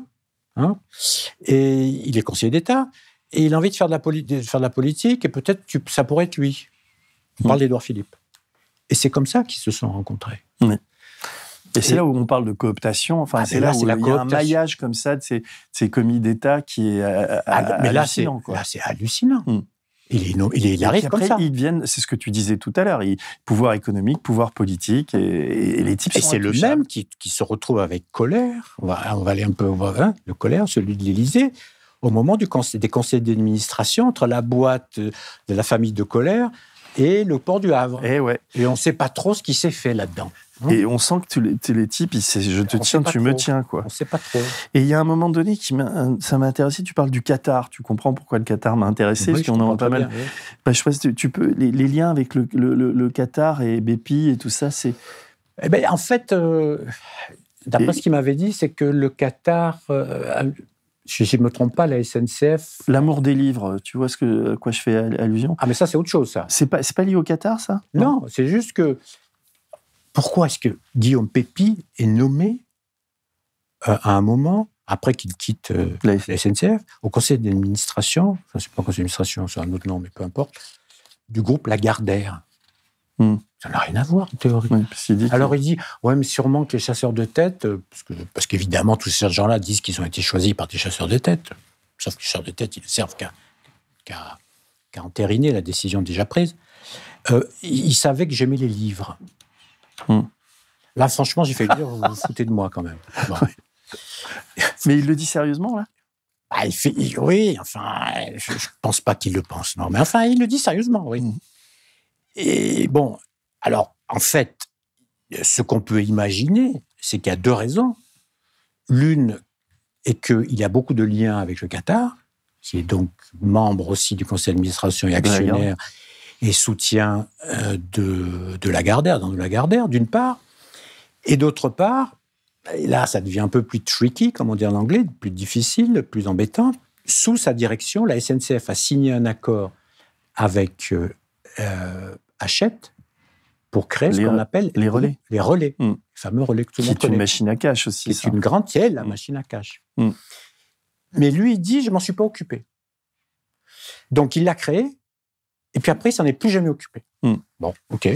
hein, et il est conseiller d'État, et il a envie de faire de la, faire de la politique, et peut-être ça pourrait être lui. On parle mmh. d'Édouard Philippe. Et c'est comme ça qu'ils se sont rencontrés. Et c'est là où on parle de cooptation. Enfin, ah, c'est là, où il y a un maillage comme ça de ces, ces commis d'État qui est euh, ah, mais là, c'est hallucinant. Mmh. Il, arrive comme ça. Ils viennent, c'est ce que tu disais tout à l'heure, pouvoir économique, pouvoir politique, et, les types Et c'est le même qui, se retrouve avec colère, on va, on va aller un peu, hein, le colère, celui de l'Élysée, au moment du conseil, des conseils d'administration entre la boîte de la famille de colère et le port du Havre. Et, eh ouais. et on ne sait pas trop ce qui s'est fait là-dedans. Et on sent que tu les, les types, je te tiens, tu me tiens, quoi. On sait pas trop. Et il y a un moment donné qui ça m'a intéressé. Tu parles du Qatar. Tu comprends pourquoi le Qatar m'a intéressé Parce qu'on en pas mal. Bah, je sais tu, peux les, liens avec le, le, Qatar et Bépi et tout ça, c'est. Eh ben, en fait, euh, d'après ce qu'il m'avait dit, c'est que le Qatar. Euh, je ne me trompe pas, la SNCF. L'amour des livres, tu vois ce que, à quoi je fais allusion? Ah, mais ça, c'est autre chose, ça. C'est pas, pas lié au Qatar, ça? Non, c'est juste que pourquoi est-ce que Guillaume Pépi est nommé euh, à un moment, après qu'il quitte euh, la SNCF, au conseil d'administration, enfin, c'est pas un conseil d'administration, c'est un autre nom, mais peu importe, du groupe Lagardère? Hmm. Ça n'a rien à voir, en théorie. Alors il dit, ouais, mais sûrement que les chasseurs de tête, euh, parce, qu'évidemment, tous ces gens-là disent qu'ils ont été choisis par des chasseurs de tête, sauf que les chasseurs de tête, ils ne servent qu'à entériner la décision déjà prise. Euh, ils savaient que j'aimais les livres. Hmm. Là, franchement, j'ai fait dire, vous vous foutez de moi quand même. Mais il le dit sérieusement, là? Ah, il fait, Oui, enfin, je ne pense pas qu'il le pense, non. Mais enfin, il le dit sérieusement, oui. Hmm. Et bon, alors, en fait, ce qu'on peut imaginer, c'est qu'il y a deux raisons. L'une est qu'il y a beaucoup de liens avec le Qatar, qui est donc membre aussi du conseil d'administration et actionnaire et soutien euh, de, de Lagardère, dans Lagardère, d'une part. Et d'autre part, et là, ça devient un peu plus tricky, comme on dit en anglais, plus difficile, plus embêtant. Sous sa direction, la SNCF a signé un accord avec euh, euh, Hachette pour créer ce qu'on appelle les relais. Les relais, hmm. les fameux relais que tout le monde connaît. C'est une machine à cash aussi. C'est une grande, c'est la hmm. machine à cash. Hmm. Mais lui, il dit, je m'en suis pas occupé. Donc il l'a créé, et puis après, il s'en est plus jamais occupé. Hmm. Bon, ok.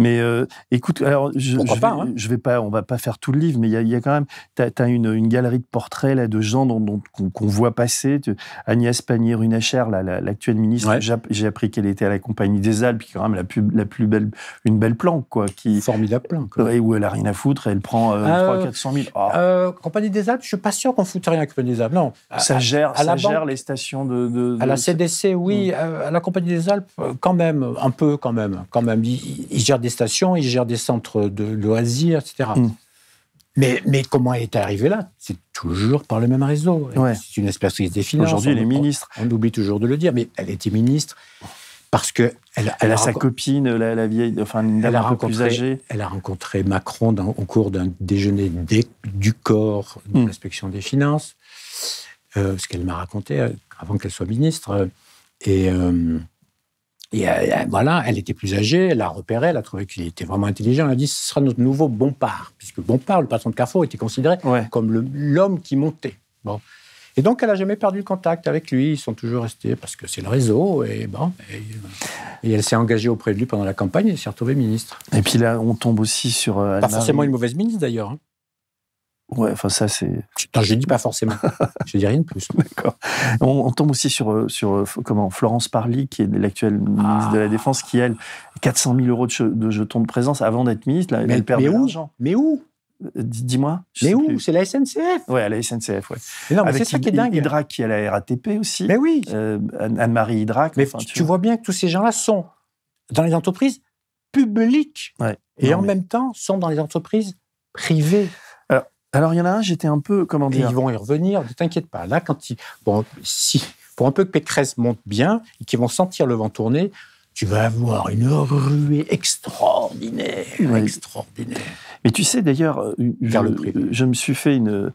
Mais euh, écoute, alors je, je, pas, hein. je vais pas, on va pas faire tout le livre, mais il y, a quand même, tu as, une, une, galerie de portraits là de gens dont, qu'on, voit passer. Agnès Pannier-Runacher, l'actuelle ministre, j'ai appris qu'elle était à la Compagnie des Alpes, qui est quand même la plus, la plus belle, une belle planque quoi. Qui, Formidable planque. où elle a rien à foutre, elle prend euh, 3 400 000. Euh, Compagnie des Alpes, je suis pas sûr qu'on foute rien à Compagnie des Alpes. Non. Ça gère, ça gère les stations de, de, À la CDC, oui. Hmm. À la Compagnie des Alpes, quand même, un peu quand même, quand même il, gère des stations, il gère des centres de loisirs, etc. Hmm. Mais, mais comment elle est arrivée là? C'est toujours par le même réseau. C'est une espèce des finances. Aujourd'hui, elle est ministre. On, oublie toujours de le dire, mais elle était ministre parce que elle, elle, a sa copine, la, vieille, enfin une dame un peu plus âgée. Elle a rencontré Macron au cours d'un déjeuner du corps de hmm. l'inspection des finances, euh, ce qu'elle m'a raconté euh, avant qu'elle soit ministre. Et euh, et euh, voilà, elle était plus âgée, elle l'a repéré, elle a trouvé qu'il était vraiment intelligent. Elle a dit ce sera notre nouveau Bompard, puisque Bompard, le patron de Carrefour, était considéré comme l'homme qui montait. Bon. Et donc, elle n'a jamais perdu le contact avec lui. Ils sont toujours restés parce que c'est le réseau. Et bon, et, elle s'est engagée auprès de lui pendant la campagne et s'est retrouvée ministre. Et puis là, on tombe aussi sur. Euh, Pas forcément une mauvaise ministre d'ailleurs. Hein. Ouais, enfin ça c'est. Non, je dis pas forcément. [LAUGHS] je dis rien de plus. D'accord. On, tombe aussi sur euh, sur euh, comment Florence Parly, qui est l'actuelle ministre de la ah. Défense, qui elle 400 000 euros de, jetons de présence avant d'être ministre. mais, elle perd de l'argent. Mais où? Dis-moi. Mais où? C'est la SNCF. Ouais, à la SNCF, ouais. Mais non, mais c'est ça qui est dingue. Hydrac qui est à la RATP aussi. Mais oui. Anne-Marie Hydrac. Mais tu, vois bien que tous ces gens-là sont dans les entreprises publiques et en même temps sont dans les entreprises privées. Alors, il y en a un, j'étais un peu, comment dire... ils vont y revenir, ne t'inquiète pas. Là, quand ils... Bon, si, pour un peu que Pécresse monte bien et qu'ils vont sentir le vent tourner, tu vas avoir une ruée extraordinaire, extraordinaire. Mais tu sais, d'ailleurs, je, je, me suis fait une,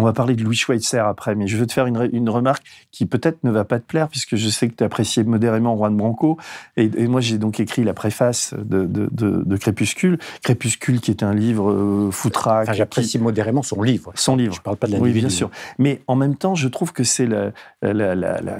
on va parler de Louis Schweitzer après, mais je veux te faire une, remarque qui peut-être ne va pas te plaire, puisque je sais que tu appréciais modérément Juan Branco. Et, moi, j'ai donc écrit la préface de, Crépuscule. Crépuscule, qui est un livre euh, foutraque. Enfin, j'apprécie modérément son livre. Son livre. Je parle pas de la Oui, bien sûr. Mais en même temps, je trouve que c'est la,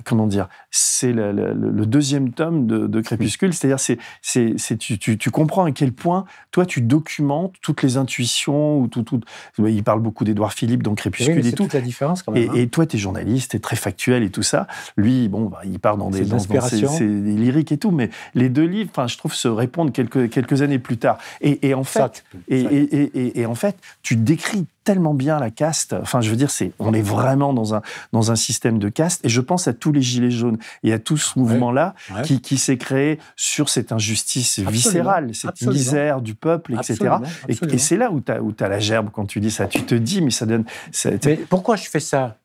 comment dire, c'est le deuxième tome de, Crépuscule. C'est-à-dire, c'est, c'est, tu, tu, comprends à quel point, toi, tu documentes toutes les intuitions ou tout, tout. Il parle beaucoup d'Édouard Philippe dans Crépuscule et toute la différence quand même. Et, hein. toi, tu es journaliste, tu es très factuel et tout ça. Lui, bon, bah, il part dans des, dans, c'est lyrique et tout, mais les deux livres, je trouve, se répondent quelques, quelques années plus tard. Et, en fait, et, et, en fait, tu décris tellement bien la caste. Enfin, je veux dire, c'est, on est vraiment dans un, dans un système de caste. Et je pense à tous les gilets jaunes et à tout ce mouvement-là qui, qui s'est créé sur cette injustice viscérale, cette misère du peuple, etc. Et, c'est là où tu as, où as la gerbe quand tu dis ça. Tu te dis, mais ça donne. mais pourquoi je fais ça?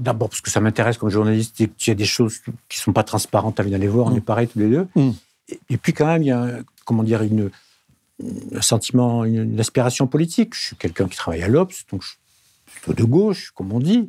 D'abord parce que ça m'intéresse comme journaliste et qu'il y a des choses qui ne sont pas transparentes à aller voir, on mm. est pareil tous les deux. Mm. Et, puis quand même, il y a, comment dire, une, un sentiment, une, aspiration politique. Je suis quelqu'un qui travaille à l'Obs, donc je suis plutôt de gauche, comme on dit.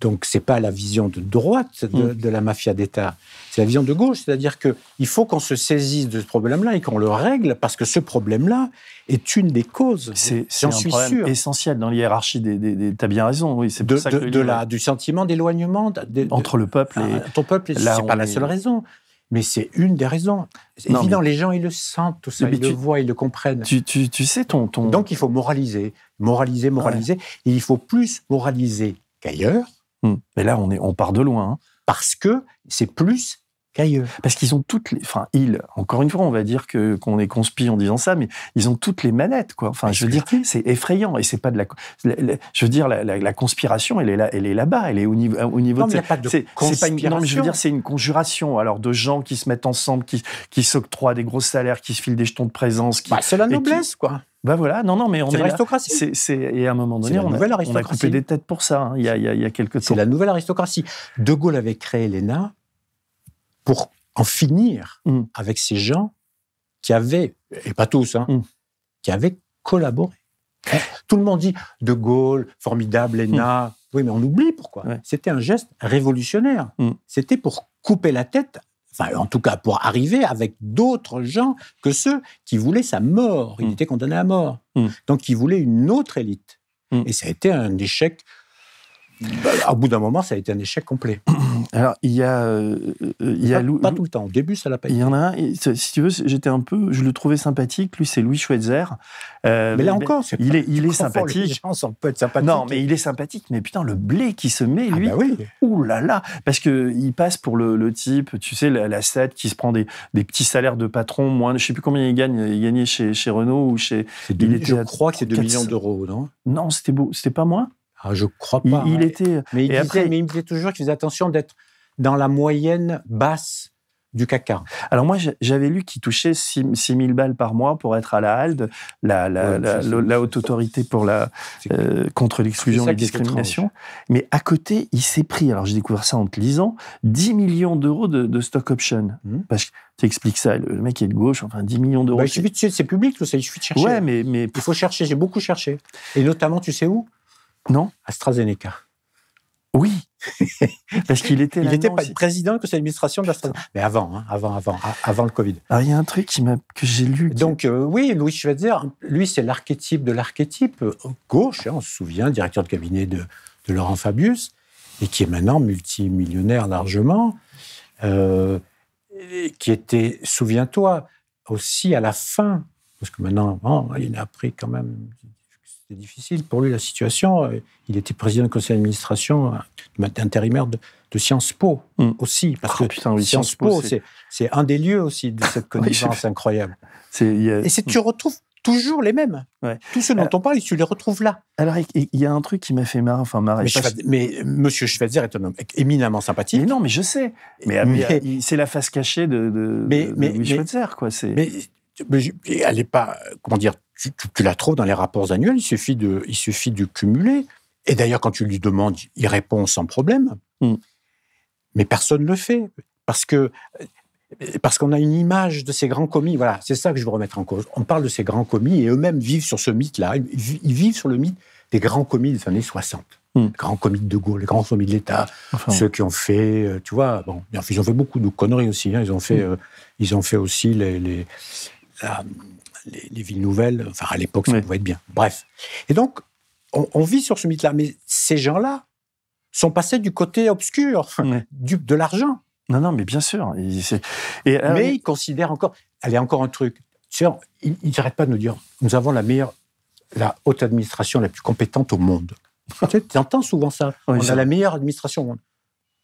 Donc c'est pas la vision de droite de, mm. la mafia d'État, c'est la vision de gauche, c'est-à-dire que il faut qu'on se saisisse de ce problème-là et qu'on le règle parce que ce problème-là est une des causes. C'est un suis problème essentiel dans l'hierarchie des. des, T'as bien raison, oui, c'est de, ça de, la, du sentiment d'éloignement entre le peuple et ton peuple. C'est pas la seule raison mais c'est une des raisons. C'est évident, les gens, ils le sentent, tout ça, ils le voient, ils le comprennent. Tu, tu, tu sais, ton, ton, Donc, il faut moraliser, moraliser, moraliser. Et il faut plus moraliser qu'ailleurs. Hmm. Mais là, on, est, on part de loin. Hein. Parce que c'est plus parce qu'ils ont toutes les. Enfin, ils, encore une fois, on va dire que qu'on est conspi en disant ça, mais ils ont toutes les manettes, quoi. Enfin, je veux dire, c'est effrayant et c'est pas de la, Je veux dire, la, conspiration, elle est là, elle est là-bas, elle est au niveau, au niveau non, de. Il n'y a pas de conspiration. Pas non, mais je veux dire, c'est une conjuration. Alors, de gens qui se mettent ensemble, qui, qui s'octroient des gros salaires, qui se filent des jetons de présence. Bah, c'est la noblesse, quoi. Ben voilà, non, non, mais on est. l'aristocratie. C'est, et à un moment donné, on a, on a, coupé des têtes pour ça, hein, il, y a, il, y a, quelques temps. C'est la nouvelle aristocratie. De Gaulle avait créé l'ENA pour en finir mm. avec ces gens qui avaient, et pas tous, hein, mm. qui avaient collaboré. Tout le monde dit De Gaulle, formidable, Léna. Mm. Oui, mais on oublie pourquoi. C'était un geste révolutionnaire. C'était pour couper la tête, enfin, en tout cas, pour arriver avec d'autres gens que ceux qui voulaient sa mort. Il était condamné à mort. Donc, il voulait une autre élite. Et ça a été un échec bah, au bout d'un moment, ça a été un échec complet. [CLEARS THROAT] Alors, il y a. Euh, il y a pas, tout le temps. Au début, ça l'a pas été. Il y en a un, si tu veux, j'étais un peu. Je le trouvais sympathique. Lui, c'est Louis Schweitzer. Euh, mais là encore, il est, il est sympathique. Les gens peut être sympathiques. Non, mais il est sympathique. Mais putain, le blé qui se met, lui. Ah bah oui. Ouh là là. Parce qu'il passe pour le, type, tu sais, la, la qui se prend des, des, petits salaires de patron, moins. Je sais plus combien il gagne. Il gagnait chez, chez Renault ou chez. il était je crois que c'est 2 millions d'euros, non? Non, c'était beau. C'était pas moins ah, je crois pas. Il, était. Mais il, disait, mais il me disait toujours qu'il faisait attention d'être dans la moyenne basse du caca. Alors moi, j'avais lu qu'il touchait 6 000 balles par mois pour être à la HALD, la, la, haute autorité pour la, euh, contre l'exclusion et la discrimination. Mais à côté, il s'est pris, alors j'ai découvert ça en te lisant, 10 millions d'euros de, stock option. Mmh. Parce que tu expliques ça, le, mec est de gauche, enfin 10 millions d'euros. Bah, c'est public, tout ça, il suffit de chercher. Ouais, mais, mais... Il faut chercher, j'ai beaucoup cherché. Et notamment, tu sais où? Non AstraZeneca. Oui, [LAUGHS] parce qu'il était. Il était président du conseil d'administration de l'AstraZeneca. Mais avant, hein, avant, avant, avant le Covid. Alors il y a un truc qui que j'ai lu. Donc euh, oui, Louis Schweitzer, lui c'est l'archétype de l'archétype euh, gauche. Hein, on se souvient, directeur de cabinet de, Laurent Fabius, et qui est maintenant multimillionnaire largement, euh, qui était, souviens-toi, aussi à la fin, parce que maintenant, il a pris quand même c'était difficile pour lui la situation. Il était président du conseil d'administration euh, intérimaire de, Sciences Po hmm. aussi. Parce oh, que Sciences Po, c'est un des lieux aussi de cette [LAUGHS] connaissance incroyable. Et tu retrouves toujours les mêmes. Tous ceux dont euh, on parle, tu les retrouves là. Alors, il y a un truc qui m'a fait marrer. Enfin, marrer. Mais, M. Monsieur Schweitzer est un homme éminemment sympathique. Mais non, mais je sais. Mais, c'est la face cachée de, de, mais, Schweitzer, quoi. Mais, elle n'est pas. Comment dire tu, la trouves dans les rapports annuels. Il suffit de, il suffit de cumuler. Et d'ailleurs, quand tu lui demandes, il répond sans problème. Hmm. Mais personne ne le fait parce que parce qu'on a une image de ces grands commis. Voilà, c'est ça que je veux remettre en cause. On parle de ces grands commis et eux-mêmes vivent sur ce mythe-là. Ils vivent sur le mythe des grands commis des années 60. Hmm. Les grands commis de Gaulle, les grands commis de l'État, ceux qui ont fait, euh, tu vois, bon, ils ont fait beaucoup de conneries aussi. Hein. Ils ont fait, hmm. euh, ils ont fait aussi les, les, les, villes nouvelles. Enfin, à l'époque, ça pouvait être bien. Bref. Et donc, on, vit sur ce mythe-là. Mais ces gens-là sont passés du côté obscur, [LAUGHS] du, de l'argent. Non, non, mais bien sûr. Et, mais ils considèrent encore. Est encore un truc. Ils n'arrêtent pas de nous dire nous avons la meilleure, la haute administration la plus compétente au monde. [LAUGHS] tu entends souvent ça. on a la meilleure administration au monde.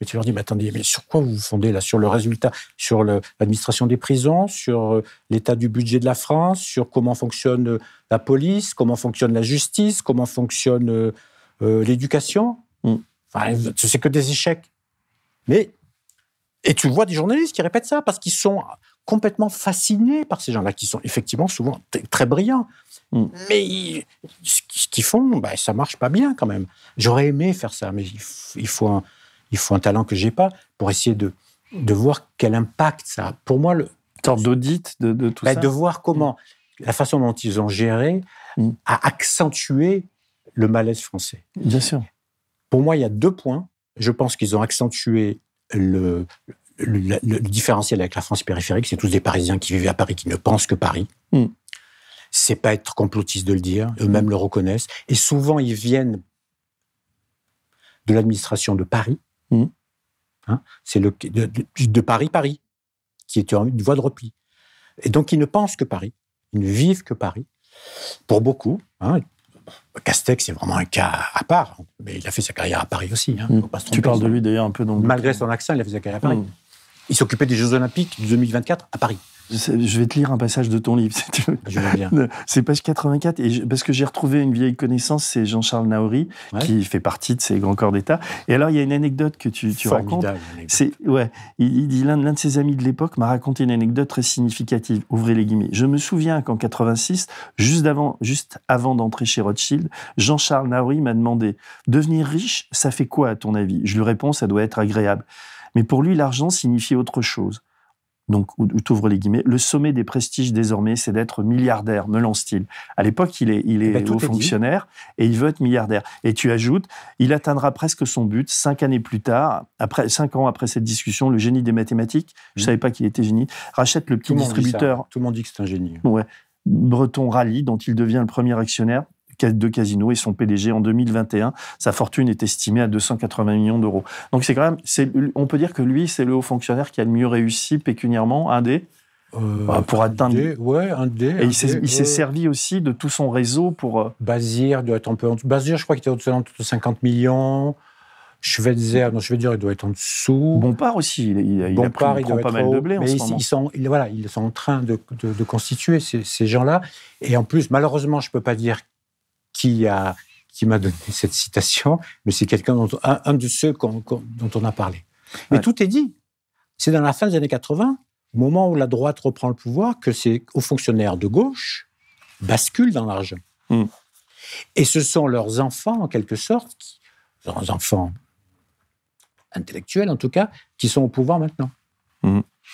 Mais tu leur dis, mais attendez, mais sur quoi vous vous fondez là? Sur le résultat, sur l'administration des prisons, sur euh, l'état du budget de la France, sur comment fonctionne euh, la police, comment fonctionne la justice, comment fonctionne euh, l'éducation? Mm. Enfin, c'est que des échecs. Mais et tu vois des journalistes qui répètent ça parce qu'ils sont complètement fascinés par ces gens-là, qui sont effectivement souvent très brillants. Mm. Mais ce qu'ils font, bah, ça marche pas bien quand même. J'aurais aimé faire ça, mais il faut un, il faut un talent que j'ai pas pour essayer de, de voir quel impact ça a. Pour moi, le. sorte d'audit de, tout bah, ça. De voir comment la façon dont ils ont géré mm. a accentué le malaise français. Bien sûr. Pour moi, il y a deux points. Je pense qu'ils ont accentué le, le, différentiel avec la France périphérique. C'est tous des Parisiens qui vivent à Paris, qui ne pensent que Paris. Mm. C'est pas être complotiste de le dire. Eux-mêmes le reconnaissent. Et souvent, ils viennent de l'administration de Paris Mmh. Hein, c'est le, de, Paris, Paris, qui est une voie de repli. Et donc, ils ne pensent que Paris, ils ne vivent que Paris. Pour beaucoup, hein, Castex, c'est vraiment un cas à part, mais il a fait sa carrière à Paris aussi. Hein, mmh. tu parles de lui d'ailleurs un peu dans Malgré son accent, il a fait sa carrière à Paris. Mmh. Il s'occupait des Jeux Olympiques de 2024 à Paris. Je vais te lire un passage de ton livre, si tu veux. Je veux bien. [LAUGHS] C'est page 84, et parce que j'ai retrouvé une vieille connaissance, c'est Jean-Charles Naori, qui fait partie de ces grands corps d'État. Et alors, il y a une anecdote que tu, tu racontes. C'est, ouais, il, dit l'un, de ses amis de l'époque m'a raconté une anecdote très significative. Ouvrez les guillemets. Je me souviens qu'en 86, juste avant, juste avant d'entrer chez Rothschild, Jean-Charles Naori m'a demandé devenir riche, ça fait quoi à ton avis? Je lui réponds ça doit être agréable. Mais pour lui, l'argent signifiait autre chose donc, t'ouvres les guillemets, le sommet des prestiges désormais, c'est d'être milliardaire, me lance-t-il. À l'époque, il est, il est eh ben, haut fonctionnaire et il veut être milliardaire. Et tu ajoutes, il atteindra presque son but cinq années plus tard, après cinq ans après cette discussion, le génie des mathématiques, je mmh. savais pas qu'il était génie, rachète le petit distributeur. Tout le monde dit que c'est un génie. Ouais. Breton Rally, dont il devient le premier actionnaire de Casino et son PDG en 2021. Sa fortune est estimée à 280 millions d'euros. Donc c'est quand même, on peut dire que lui, c'est le haut fonctionnaire qui a le mieux réussi pécuniairement, un des? Euh, bah, pour atteindre. ouais, un des. Et il s'est servi aussi de tout son réseau pour. Euh, Bazir doit être un peu en dessous. Bazir, je crois qu'il était au-dessus de 50 millions. Schweitzer, non, je veux dire, il doit être en dessous. Bompard aussi, il, il, Bompard, il doit pas mal de blé mais ils, sont, voilà, ils sont en train de, de, constituer ces, ces gens-là. Et en plus, malheureusement, je ne peux pas dire qui a qui m'a donné [LAUGHS] cette citation, mais c'est quelqu'un dont un, de ceux dont on a parlé. Mais tout est dit. C'est dans la fin des années 80, au moment où la droite reprend le pouvoir, que ces hauts fonctionnaires de gauche basculent dans l'argent. Hmm. Et ce sont leurs enfants, en quelque sorte, leurs enfants intellectuels en tout cas, qui sont au pouvoir maintenant.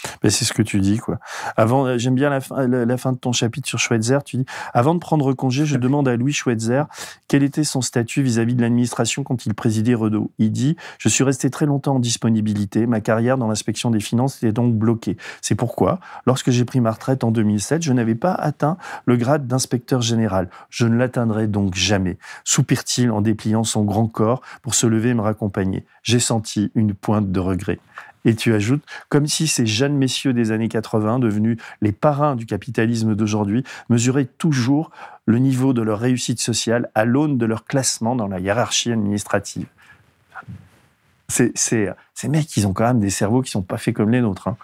Hmm c'est ce que tu dis, quoi. Avant, euh, j'aime bien la fin, la, fin, de ton chapitre sur Schweitzer. Tu dis avant de prendre congé, je demande à Louis Schweitzer quel était son statut vis-à-vis de l'administration quand il présidait Renault. Il dit Je suis resté très longtemps en disponibilité. Ma carrière dans l'inspection des finances était donc bloquée. C'est pourquoi, lorsque j'ai pris ma retraite en 2007, je n'avais pas atteint le grade d'inspecteur général. Je ne l'atteindrai donc jamais. Soupire-t-il en dépliant son grand corps pour se lever et me raccompagner. J'ai senti une pointe de regret. Et tu ajoutes, comme si ces jeunes messieurs des années 80, devenus les parrains du capitalisme d'aujourd'hui, mesuraient toujours le niveau de leur réussite sociale à l'aune de leur classement dans la hiérarchie administrative. C'est, ces mecs, ils ont quand même des cerveaux qui sont pas faits comme les nôtres. Hein.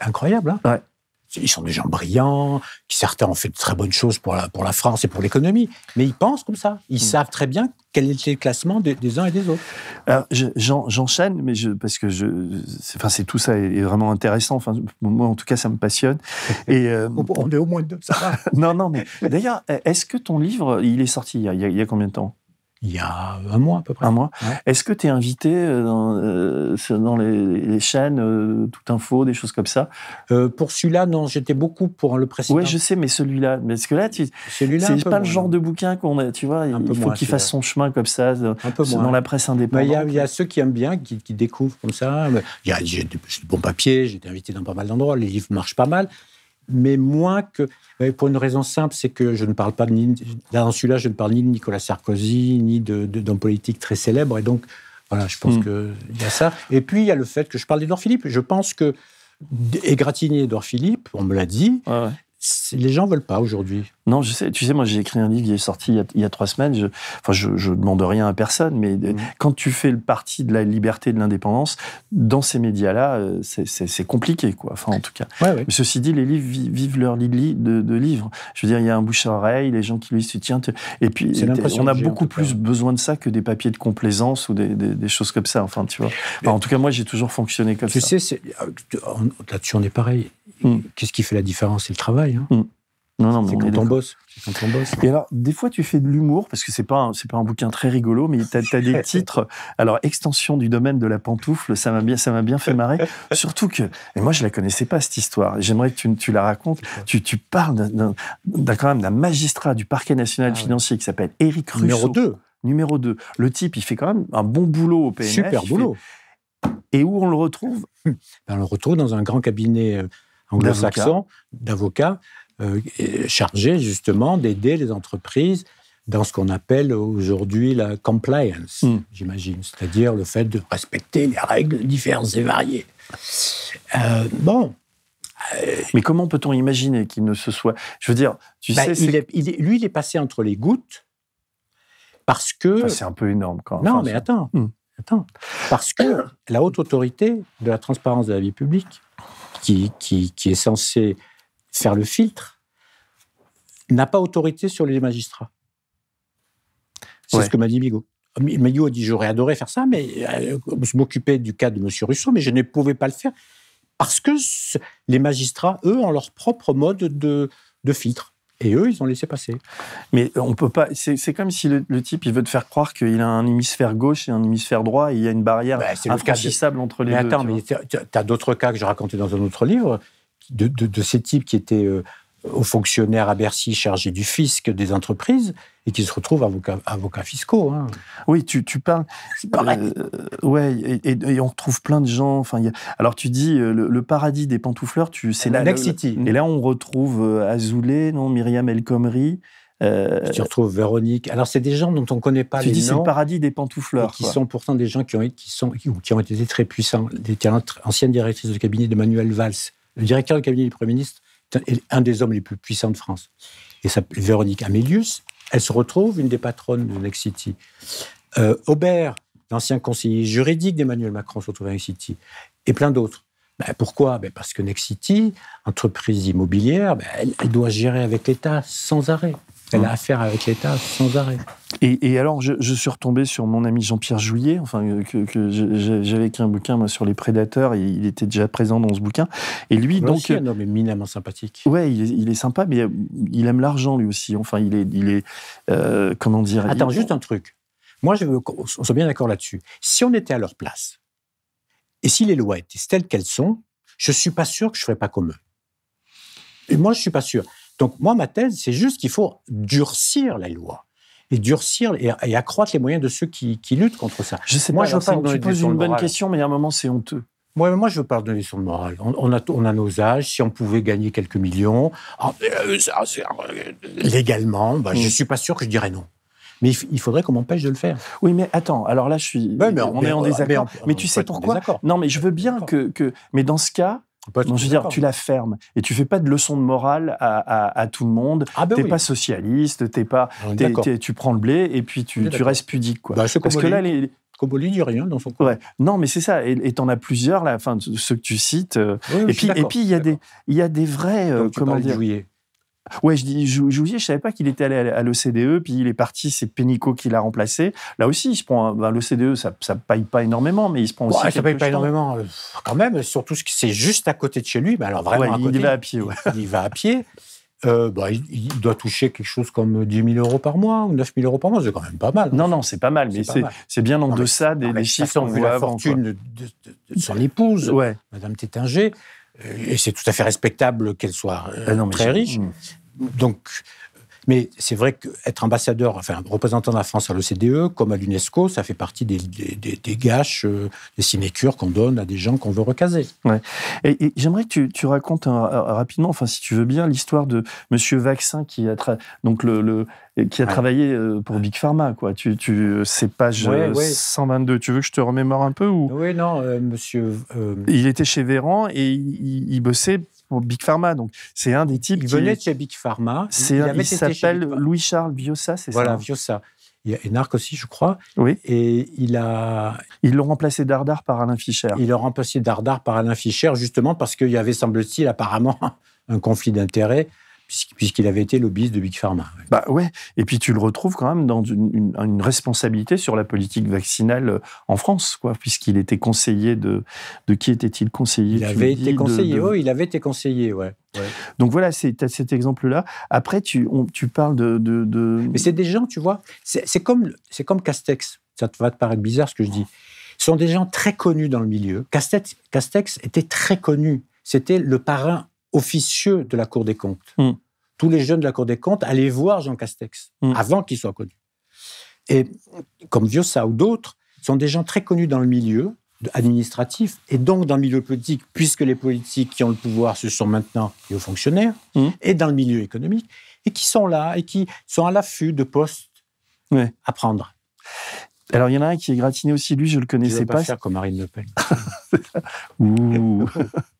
Incroyable, hein ouais. Ils sont des gens brillants, qui certains ont fait de très bonnes choses pour la, pour la France et pour l'économie, mais ils pensent comme ça. Ils mm. savent très bien quel est le classement des, uns et des autres. Alors, j'enchaîne, mais je, parce que je, enfin, c'est tout ça est, vraiment intéressant. Enfin, moi, en tout cas, ça me passionne. [LAUGHS] Et euh, on est au moins deux, ça va. [LAUGHS] non, non, mais d'ailleurs, est-ce que ton livre, il est sorti il y a combien de temps? Il y a un mois à peu près. Un mois. Est-ce que tu es invité euh, dans, euh, dans les, chaînes, euh, tout info, des choses comme ça? Pour celui-là, non, j'étais beaucoup pour le précédent. Oui, je sais, mais celui-là, parce que là, tu, c'est pas le genre de bouquin qu'on a, tu vois, il faut qu'il fasse son chemin comme ça, un peu dans la presse indépendante. Il y, a ceux qui aiment bien, qui, découvrent comme ça. Il y a, j'ai de bons papiers, j'ai été invité dans pas mal d'endroits, les livres marchent pas mal mais moins que. Pour une raison simple, c'est que je ne parle pas ni. Dans celui-là, je ne parle ni de Nicolas Sarkozy, ni d'un de, politique très célèbre. Et donc, voilà, je pense hmm. qu'il y a ça. Et puis, il y a le fait que je parle d'Edouard Philippe. Je pense que. Égratigner Edouard Philippe, on me l'a dit, les gens veulent pas aujourd'hui. Non, je sais. Tu sais, moi, j'ai écrit un livre qui est sorti il y a, trois semaines. Je, enfin, je, je demande rien à personne, mais mmh. quand tu fais le parti de la liberté et de l'indépendance, dans ces médias-là, euh, c'est compliqué, quoi. Enfin, en tout cas. Mais ceci dit, les livres vivent leur lit de, de, livres. Je veux dire, il y a un bouche à oreille, les gens qui lui soutiennent. Et puis, on a beaucoup plus besoin de ça que des papiers de complaisance ou des, choses comme ça. Enfin, tu vois. en tout cas, moi, j'ai toujours fonctionné comme ça. Tu sais, là-dessus, on est pareil. Mmh. Qu'est-ce qui fait la différence? C'est le travail. Hein. Mmh. Non, non, c'est quand on bosse. Quand on bosse. Et alors, des fois, tu fais de l'humour, parce que c'est pas, c'est pas un bouquin très rigolo, mais tu as, des [LAUGHS] titres. Alors, extension du domaine de la pantoufle, ça m'a bien, ça m'a bien fait marrer. [LAUGHS] Surtout que, et moi, je la connaissais pas, cette histoire. J'aimerais que tu, tu, la racontes. Tu, tu parles d'un, quand même d'un magistrat du parquet national ah financier qui s'appelle Éric Rousseau. Numéro 2. Numéro 2. Le type, il fait quand même un bon boulot au PNF. Super boulot. Et où on le retrouve? Ben, On le retrouve dans un grand cabinet euh, anglo-saxon d'avocats euh, chargé justement d'aider les entreprises dans ce qu'on appelle aujourd'hui la compliance, hmm. j'imagine, c'est-à-dire le fait de respecter les règles diverses et variées. Euh, bon. Euh, Mais comment peut-on imaginer qu'il ne se soit. Je veux dire, tu bah, sais. lui, il est passé entre les gouttes parce que. c'est un peu énorme quand même. Non, mais attends. Hmm. Attends. Parce que la haute autorité de la transparence de la vie publique, qui, qui, qui est censée faire le filtre, n'a pas autorité sur les magistrats. C'est ce que m'a dit Migo. Migo a dit j'aurais adoré faire ça, mais euh, je m'occupais du cas de M. Russo, mais je ne pouvais pas le faire parce que les magistrats, eux, ont leur propre mode de, de filtre. Et eux, ils ont laissé passer. Mais on peut pas. C'est comme si le, type, il veut te faire croire qu'il a un hémisphère gauche et un hémisphère droit, et il y a une barrière bah, infranchissable entre les mais deux. Attends, mais tu as, d'autres cas que je racontais dans un autre livre, de, de, ces types qui étaient euh, aux fonctionnaires à Bercy chargés du fisc des entreprises et qui se retrouvent avocats, avocats fiscaux. Hein. Oui, tu, tu parles. Euh, ouais, et, on retrouve plein de gens. Enfin, alors tu dis euh, le, paradis des pantoufleurs, tu c'est là. City. Et là, on retrouve euh, Azoulay, non, Myriam El Khomri. tu retrouves Véronique. Alors, c'est des gens dont on ne connaît pas tu les dis c'est le paradis des pantoufleurs. Qui sont pourtant des gens qui ont, qui, sont, qui ont été très puissants. Des anciennes directrices de cabinet de Manuel Valls, le directeur du cabinet du Premier ministre un des hommes les plus puissants de France. Et Véronique Amélius, elle se retrouve une des patronnes de Nexity. Euh, Aubert, l'ancien conseiller juridique d'Emmanuel Macron, se retrouve à Nexity. Et plein d'autres. Ben, pourquoi? Ben Parce que Nexity, entreprise immobilière, ben, elle, doit gérer avec l'État sans arrêt. Elle a mmh. affaire avec l'État sans arrêt. Et, alors, je, suis retombé sur mon ami Jean-Pierre Jouillet, enfin, que, j'avais écrit un bouquin sur les prédateurs, et il était déjà présent dans ce bouquin. Et lui, donc. Aussi un homme éminemment sympathique. Ouais, il est, sympa, mais il aime l'argent lui aussi. Enfin, il est. Il est euh, comment dire Attends, juste un truc. Moi, je veux qu'on soit bien d'accord là-dessus. Si on était à leur place, et si les lois étaient telles qu'elles sont, je ne suis pas sûr que je ne ferais pas comme eux. Et moi, je ne suis pas sûr. Donc, moi, ma thèse, c'est juste qu'il faut durcir la loi et durcir et, accroître les moyens de ceux qui, luttent contre ça. Je sais moi, je veux pas tu poses une bonne question, mais à un moment, c'est honteux. Moi, moi, je veux pas donner leçon de morale. On, a, on a nos âges. Si on pouvait gagner quelques millions, ah, euh, euh, légalement, bah, je ne mm. suis pas sûr que je dirais non. Mais il faudrait qu'on m'empêche de le faire. Oui, mais attends, alors là, je suis. on est en désaccord. Mais, tu sais pourquoi? Non, mais je veux bien que, que. Mais dans ce cas, non, je veux dire, tu la fermes et tu fais pas de leçons de morale à, tout le monde. Tu ah ben t'es pas socialiste, t'es pas, tu prends le blé et puis tu, restes pudique, quoi. Bah, Parce que là, les, Scoboli dit rien dans son. Ouais. Non, mais c'est ça. Et tu en as plusieurs, là, enfin, ceux que tu cites. Euh, et, puis, et puis, il y, a des, il y a des vrais. Euh, comment dire Ouais, je dis Jouillet, je savais pas qu'il était allé à l'OCDE, puis il est parti, c'est Pénicaud qui l'a remplacé. Là aussi, il se prend. Ben, L'OCDE, ça ne paye pas énormément, mais il se prend aussi. Ouais, ça paye pas énormément, euh, quand même, surtout que c'est juste à côté de chez lui. Mais alors vraiment, il va à pied. Ouais. Il, va à pied. Euh, bah, il, doit toucher quelque chose comme 10 000 euros par mois ou 9 000 euros par mois, c'est quand même pas mal. Non, non, c'est pas mal, mais c'est bien en deçà des, des chiffres qu'on voit la fortune de, son épouse, ouais. Madame Tétinger, euh, et c'est tout à fait respectable qu'elle soit ah très riche. Hmm donc, mais c'est vrai qu'être ambassadeur, enfin représentant de la France à l'OCDE, comme à l'UNESCO, ça fait partie des, des, gâches, euh, des sinécures qu'on donne à des gens qu'on veut recaser. Ouais. Et, j'aimerais que tu, racontes rapidement, enfin si tu veux bien, l'histoire de Monsieur Vaccin qui a, donc le, qui a travaillé euh, pour Big Pharma. Quoi. Tu, tu, c'est page 122. Tu veux que je te remémore un peu ou... Oui, non, euh, Monsieur. Il était chez Véran et il bossait Big Pharma. Donc, c'est un des types. Il venait de chez Big Pharma. C'est il, s'appelle Louis-Charles Viossa, c'est ça Voilà, Viossa. Il y a Enarc aussi, je crois. Oui. Et il a. Ils l'ont remplacé Dardar par Alain Fischer. Ils l'ont remplacé Dardar par Alain Fischer, justement parce qu'il y avait, semble-t-il, apparemment, [LAUGHS] un conflit d'intérêts puisqu'il avait été lobbyiste de Big Pharma. Bah ouais, et puis tu le retrouves quand même dans une, responsabilité sur la politique vaccinale euh, en France, quoi, puisqu'il était conseiller de de qui était-il conseiller Il avait été conseiller, oui, il avait été conseiller, ouais. Donc voilà, c'est cet exemple-là. Après, tu, tu parles de, de, Mais c'est des gens, tu vois, c'est comme c'est comme Castex. Ça va te paraître bizarre ce que je dis. Ce sont des gens très connus dans le milieu. Castex, Castex était très connu. C'était le parrain officieux de la Cour des comptes. Hmm. Tous les jeunes de la Cour des comptes allaient voir Jean Castex hmm. avant qu'il soit connu. Et comme Viossa ou d'autres, sont des gens très connus dans le milieu administratif et donc dans le milieu politique, puisque les politiques qui ont le pouvoir, ce sont maintenant les hauts fonctionnaires, hmm. et dans le milieu économique, et qui sont là et qui sont à l'affût de postes à prendre. Alors, il y en a un qui est gratiné aussi, lui, je ne le connaissais pas. pas faire comme Marine Le Pen. [LAUGHS] Ouh. [LAUGHS]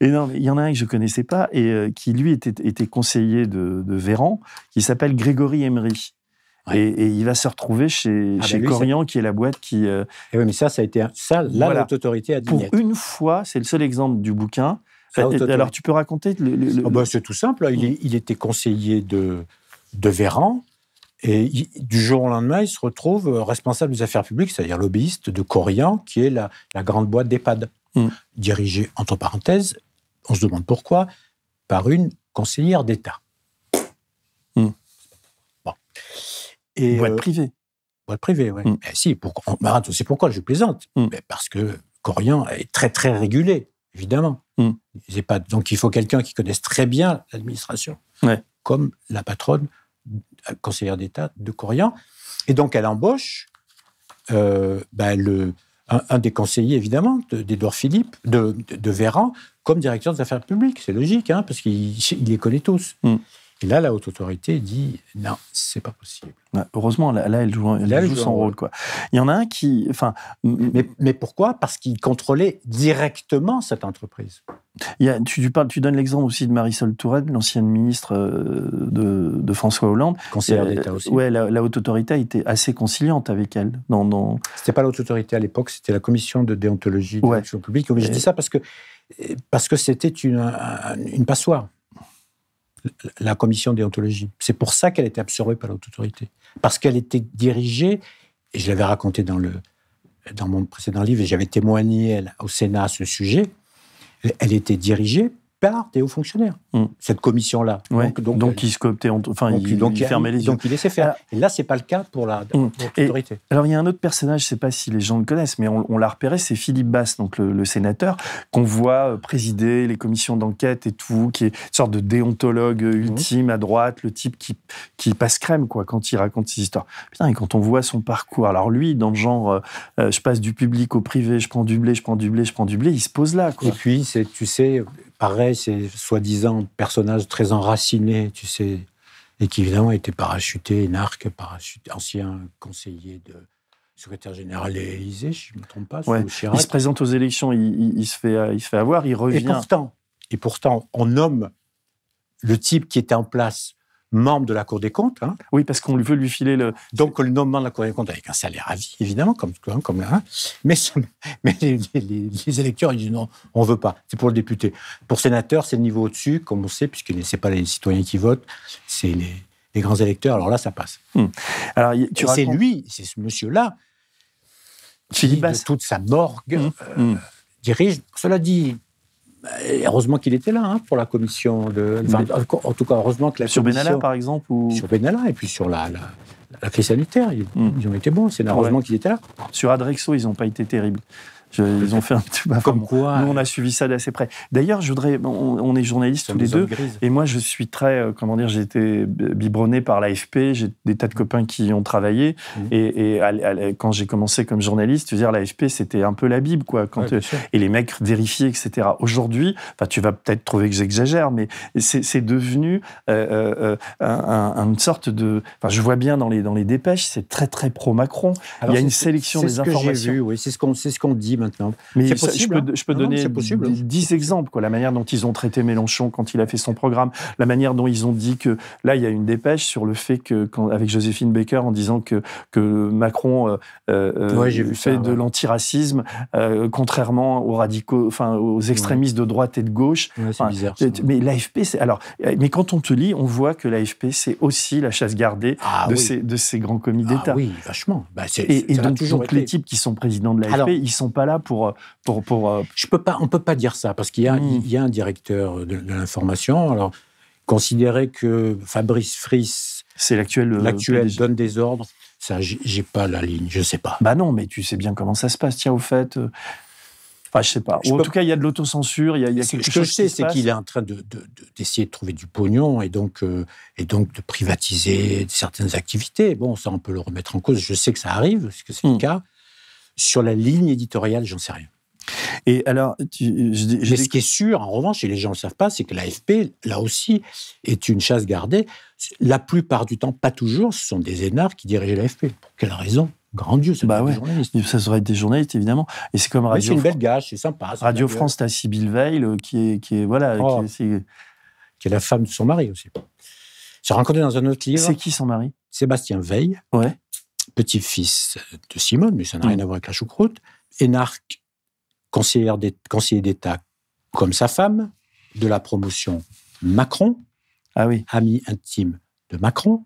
Et non, il y en a un que je connaissais pas et euh, qui lui était, était conseiller de, de Véran, qui s'appelle Grégory Emery. Et, il va se retrouver chez, ah, chez bah Corian, qui est la boîte qui. Euh, et oui, mais ça, ça a été ça. Là, l'autorité autorité a dit. Pour une fois, c'est le seul exemple du bouquin. Alors, tu peux raconter le. Ah, bah, c'est tout simple. Il, mm. il, était conseiller de, de Véran. Et du jour au lendemain, il se retrouve responsable des affaires publiques, c'est-à-dire lobbyiste de Corian, qui est la, la grande boîte d'EHPAD, mm. dirigée, entre parenthèses, on se demande pourquoi, par une conseillère d'État. Bon. Et, boîte euh, privée. Boîte privée, oui. Hmm. si, pourquoi, c'est pourquoi je plaisante. Hmm. parce que Corian est très, très régulé, évidemment. Pas, donc il faut quelqu'un qui connaisse très bien l'administration, comme la patronne conseillère d'État de Corian. Et donc elle embauche euh, ben, le, un, des conseillers, évidemment, d'Edouard Philippe, de, Véran, comme directeur des affaires publiques. C'est logique, hein, parce qu'il les connaît tous. Mm. Et là, la haute autorité dit non, c'est pas possible. heureusement, là, elle joue, elle joue son rôle. Quoi. Il y en a un qui. Enfin, mais, mais pourquoi? Parce qu'il contrôlait directement cette entreprise. Il y a, tu, parles, tu donnes l'exemple aussi de Marisol Touraine, l'ancienne ministre euh, de, de, François Hollande. Conseillère euh, d'État aussi. Ouais, la, haute autorité a été assez conciliante avec elle. Dans, dans... C'était pas la haute autorité à l'époque, c'était la commission de déontologie de l'action publique. Mais je dis ça parce que parce que c'était une, une passoire la commission déontologie. C'est pour ça qu'elle était absorbée par l'autorité. autorité. Parce qu'elle était dirigée, et je l'avais raconté dans, le, dans mon précédent livre, et j'avais témoigné au Sénat à ce sujet, elle était dirigée par des hauts fonctionnaires, hmm. cette commission-là. donc, donc, il se cooptait, enfin, il, donc, fermait les yeux. Donc il laissait faire. Et là, c'est pas le cas pour la hmm. autorité. Alors il y a un autre personnage, je sais pas si les gens le connaissent, mais on, l'a repéré, c'est Philippe Basse, donc le, sénateur, qu'on voit euh, présider les commissions d'enquête et tout, qui est une sorte de déontologue hmm. ultime à droite, le type qui, qui passe crème quoi quand il raconte ses histoires. Putain, et quand on voit son parcours, alors lui, dans le genre, euh, euh, je passe du public au privé, je prends du blé, je prends du blé, je prends du blé, il se pose là. Quoi. Et puis, tu sais, pareil, c'est soi-disant personnage très enraciné, tu sais, et qui évidemment était parachuté, narque, parachuté, ancien conseiller de secrétaire général de l'Élysée, je ne me trompe pas. il se présente aux élections, il, se fait, il se fait avoir, il revient. Et pourtant, et pourtant, on nomme le type qui était en place membre de la Cour des comptes. Hein. Oui, parce qu'on veut lui filer le. Donc le nommement de la Cour des comptes avec un salaire à vie, évidemment, comme, comme là. Hein. Mais, [LAUGHS] mais les, électeurs, ils disent non, on ne veut pas. C'est pour le député. Pour sénateur, c'est le niveau au-dessus, comme on sait, puisque ce n'est pas les citoyens qui votent, c'est les, grands électeurs. Alors là, ça passe. Hmm. Alors, tu c'est lui, c'est ce monsieur-là, qui, de toute sa morgue, hmm. Euh, dirige. Cela dit, heureusement qu'il était là hein, pour la commission de. en tout cas, heureusement que la sur Benalla, par exemple ou... Sur Benalla et puis sur la, la, crise sanitaire, ils, ils, ont été bons. C'est heureusement qu'ils étaient là. Sur Adrexo, ils n'ont pas été terribles ils ont fait un petit peu. Comme quoi Nous, on a suivi ça d'assez près. D'ailleurs, je voudrais. On, est journalistes tous les deux. Et moi, je suis très. Euh, comment dire J'ai été biberonné par l'AFP. J'ai des tas de copains qui y ont travaillé. Mmh. Et, quand j'ai commencé comme journaliste, tu veux dire, l'AFP, c'était un peu la Bible, quoi. Quand, et les mecs vérifiaient, etc. Aujourd'hui, tu vas peut-être trouver que j'exagère, mais c'est devenu euh, euh, une sorte de. Enfin, je vois bien dans les, dans les dépêches, c'est très, très pro-Macron. Il y a une sélection des informations. oui, c'est ce qu'on ce qu'on dit maintenant. Mais je peux, je peux donner dix exemples. Quoi. La manière dont ils ont traité Mélenchon quand il a fait son programme, la manière dont ils ont dit que là, il y a une dépêche sur le fait que, quand, avec Joséphine Baker, en disant que, que Macron euh, euh fait de l'antiracisme, euh, contrairement aux radicaux, enfin aux extrémistes de droite et de gauche. bizarre. Mais l'AFP, c'est alors. Mais quand on te lit, on voit que l'AFP, c'est aussi la chasse gardée ah de, ces, de ces grands commis ah d'État. oui, vachement. Bah, et, donc, donc les types qui sont présidents de l'AFP, ils sont pas là pour. Euh, pour, pour euh, Je peux pas, on ne peut pas dire ça, parce qu'il y, a, il y a un directeur de, l'information. Alors, considérer que Fabrice Fris. C'est l'actuel. Euh, l'actuel donne des ordres. Ça, j'ai pas la ligne, je sais pas. Bah non, mais tu sais bien comment ça se passe, tiens, au fait. Enfin, je sais pas. en tout cas, il y a de l'autocensure, il y a, il y a quelque chose. Ce que je sais, c'est qu'il est en train d'essayer de, de, trouver du pognon et donc, et donc de privatiser certaines activités. Bon, ça, on peut le remettre en cause. Je sais que ça arrive, parce que c'est le hmm. cas. Sur la ligne éditoriale, j'en sais rien. Et alors, tu, Mais ce qui est sûr, en revanche, et les gens ne le savent pas, c'est que l'AFP, là aussi, est une chasse gardée. La plupart du temps, pas toujours, ce sont des énards qui dirigeaient l'AFP. Pour quelle raison? Grand Dieu, ça bah ouais. des journalistes. Ça serait des journalistes, évidemment. Et c'est comme Radio. c'est une belle gage, c'est sympa. Radio France, t'as Sybille Veil, euh, qui est, qui est voilà, oh. qui, est, qui, est, la femme de son mari aussi. J'ai rencontré dans un autre livre. C'est qui son mari? Sébastien Veil. Ouais petit-fils de Simone, mais ça n'a rien à voir avec la choucroute, énarque, conseiller d'État comme sa femme, de la promotion Macron, ah oui. ami intime de Macron.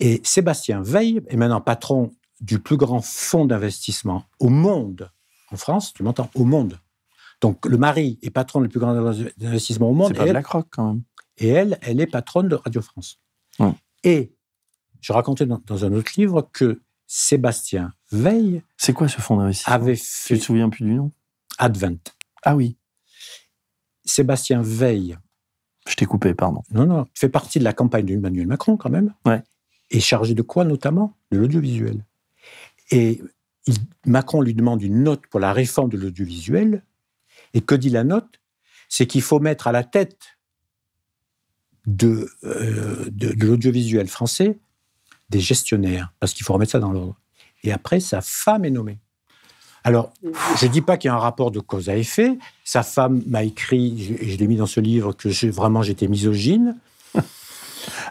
Et Sébastien Veil est maintenant patron du plus grand fonds d'investissement au monde, en France, tu m'entends, au monde. Donc le mari est patron du plus grand investissement au monde. C'est pas la croque quand même. Et elle, elle est patronne de Radio France. Et je racontais dans, un autre livre que Sébastien Veil. C'est quoi ce fonds d'investissement? avait fait, Tu te souviens plus du nom? Advent. Ah oui. Sébastien Veil. Je t'ai coupé, pardon. Non, non. Fait partie de la campagne d'Emmanuel Macron, quand même. Ouais. Et chargé de quoi, notamment? De l'audiovisuel. Et Macron lui demande une note pour la réforme de l'audiovisuel. Et que dit la note? C'est qu'il faut mettre à la tête de, euh, de l'audiovisuel français des gestionnaires, parce qu'il faut remettre ça dans l'ordre. Et après, sa femme est nommée. Alors, je ne dis pas qu'il y a un rapport de cause à effet. Sa femme m'a écrit, et je, l'ai mis dans ce livre, que vraiment j'étais misogyne.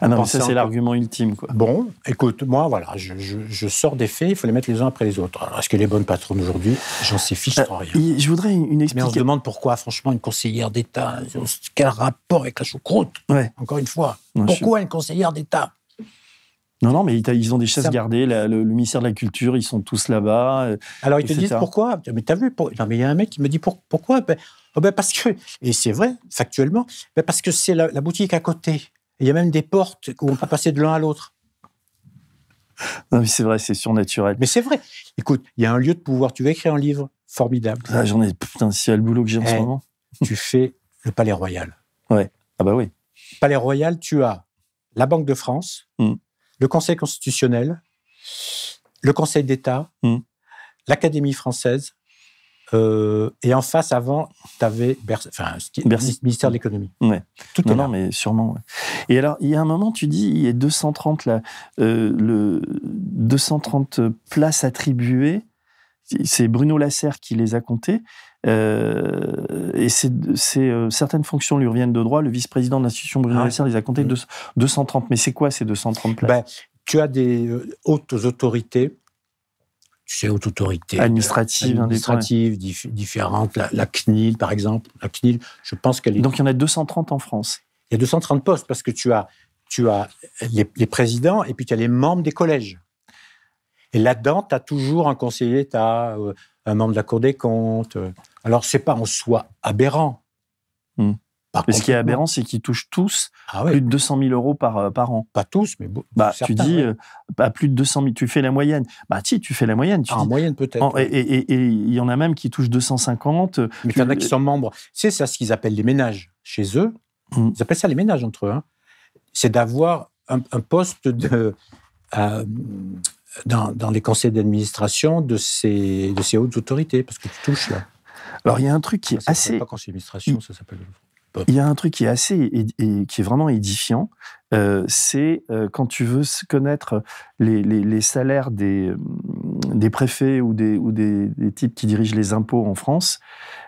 Ah non, ça c'est l'argument ultime. Quoi. Bon, écoute, moi, voilà, je, sors des faits, il faut les mettre les uns après les autres. est-ce que les bonnes patronnes aujourd'hui, j'en sais fiche euh, rien. Je voudrais une explication. Mais on se demande pourquoi, franchement, une conseillère d'État, quel rapport avec la choucroute ouais. Encore une fois, pourquoi une conseillère d'État non, non, mais ils ont des chaises gardées. le, ministère de la Culture, ils sont tous là-bas. Euh, Alors, ils te disent pourquoi? Mais t'as vu Non, mais il y a un mec qui me dit pourquoi? Ben, oh, ben, Parce que, et c'est vrai, factuellement, ben parce que c'est la, boutique à côté. Il y a même des portes où on peut passer de l'un à l'autre. Non, mais c'est vrai, c'est surnaturel. Mais c'est vrai. Écoute, il y a un lieu de pouvoir. Tu veux écrire un livre formidable. Ah, J'en ai, putain, si le boulot que j'ai en ce eh, moment. [LAUGHS] tu fais le Palais Royal. Ouais. Ah bah oui. Palais Royal, tu as la Banque de France, hmm le Conseil constitutionnel, le Conseil d'État, hmm. l'Académie française, euh, et en face, avant, tu avais enfin, le ministère de l'économie. Ouais. Tout non, non, mais sûrement. Et alors, il y a un moment, tu dis, il y a 230, là, euh, le 230 places attribuées. C'est Bruno Lasserre qui les a comptés. Euh, et c'est, euh, certaines fonctions lui reviennent de droit. Le vice-président de l'institution Bruno ah Lasserre les a comptés de, 230. Mais c'est quoi ces 230 places? Ben, Tu as des euh, hautes autorités, tu sais, hautes autorités administratives, administratives différentes. La, CNIL, par exemple. La CNIL, je pense qu'elle est. Donc il y en a 230 en France. Il y a 230 postes parce que tu as, tu as les, les présidents et puis tu as les membres des collèges. Et là-dedans, tu as toujours un conseiller, as euh, un membre de la Cour des comptes. Euh. Alors, c'est pas en soi aberrant. Hmm. Mais ce qui est aberrant, c'est qu'ils touchent tous ah plus de 200 000 euros par, euh, par an. Pas tous, mais bah, Tu dis, pas plus de 200 000, tu fais la moyenne. Bah, si, tu fais la moyenne. Tu ah, en moyenne, peut-être. Et il y en a même qui touchent 250. Mais il y en a qui sont membres. C'est ça ce qu'ils appellent les ménages chez eux. Hmm. Ils appellent ça les ménages entre eux. Hein. C'est d'avoir un, poste de dans, les conseils d'administration de ces, de ces hautes autorités, parce que tu touches là. Alors, il y a un truc qui est assez. Pas conseil d'administration, ça s'appelle. Il y a un truc qui est assez et, qui est vraiment édifiant, euh, c'est euh, quand tu veux connaître les, les, salaires des, des préfets ou, des, ou des, types qui dirigent les impôts en France,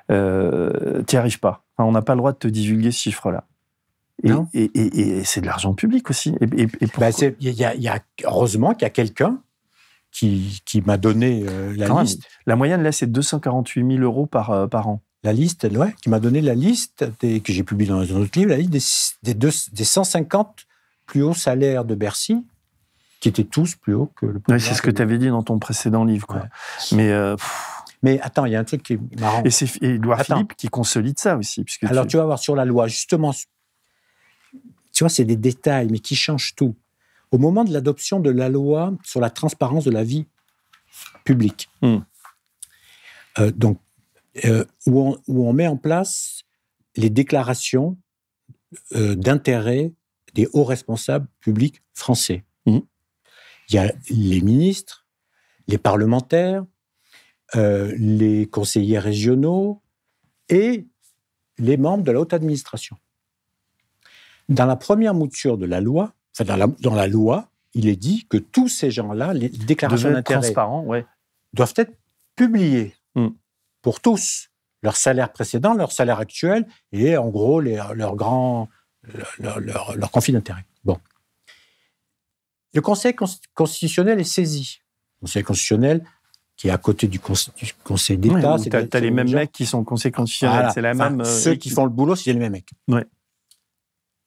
euh, tu n'y arrives pas. on n'a pas le droit de te divulguer ce chiffre-là. Et, et, c'est de l'argent public aussi. Et, bah, il y, y, a, heureusement qu'il y a quelqu'un qui, qui m'a donné euh, la liste. La moyenne, là, c'est 248 000 euros par, euh, par an. La liste, ouais, qui m'a donné la liste des, que j'ai publiée dans un autre livre, la liste des, des, des 150 plus hauts salaires de Bercy, qui étaient tous plus hauts que le ouais, C'est ce que tu avais dit dans ton précédent livre. Quoi. Mais, euh, Mais attends, il y a un truc qui est marrant. Et c'est Édouard Philippe qui consolide ça aussi. Puisque Alors, tu... tu vas voir sur la loi, justement, tu vois, c'est des détails, mais qui changent tout au moment de l'adoption de la loi sur la transparence de la vie publique. Hmm. Euh, donc, euh, où, on, met en place les déclarations euh, d'intérêt des hauts responsables publics français. Hmm. Il y a les ministres, les parlementaires, les conseillers régionaux et les membres de la haute administration. Dans la première mouture de la loi, dans, la, loi, il est dit que tous ces gens-là, les déclarations d'intérêt doivent être publiées hmm. pour tous. Leur salaire précédent, leur salaire actuel et en gros leur grand leur, leur, conflit d'intérêt. Bon. Le Conseil constitutionnel est saisi. Le Conseil constitutionnel qui est à côté du, Conseil d'État. tu as, les mêmes mecs qui sont au Conseil constitutionnel. C'est la même. ceux qui font le boulot, c'est les mêmes mecs. Ouais.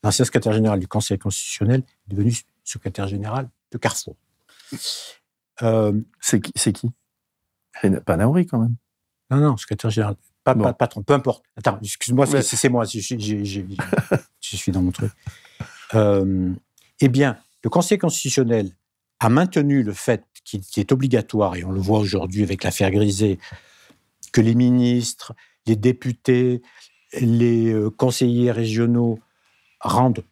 L'ancien secrétaire général du Conseil constitutionnel est devenu secrétaire général de Carrefour. Euh, c'est qui, c'est qui? Pas Naouri, quand même. Non, non, secrétaire général. Pas, patron, peu importe. Attends, excuse-moi, c'est, moi, [LAUGHS] je, suis dans mon truc. Euh, eh bien, le Conseil constitutionnel a maintenu le fait qu'il est obligatoire, et on le voit aujourd'hui avec l'affaire Grisée, que les ministres, les députés, les euh, conseillers régionaux rendent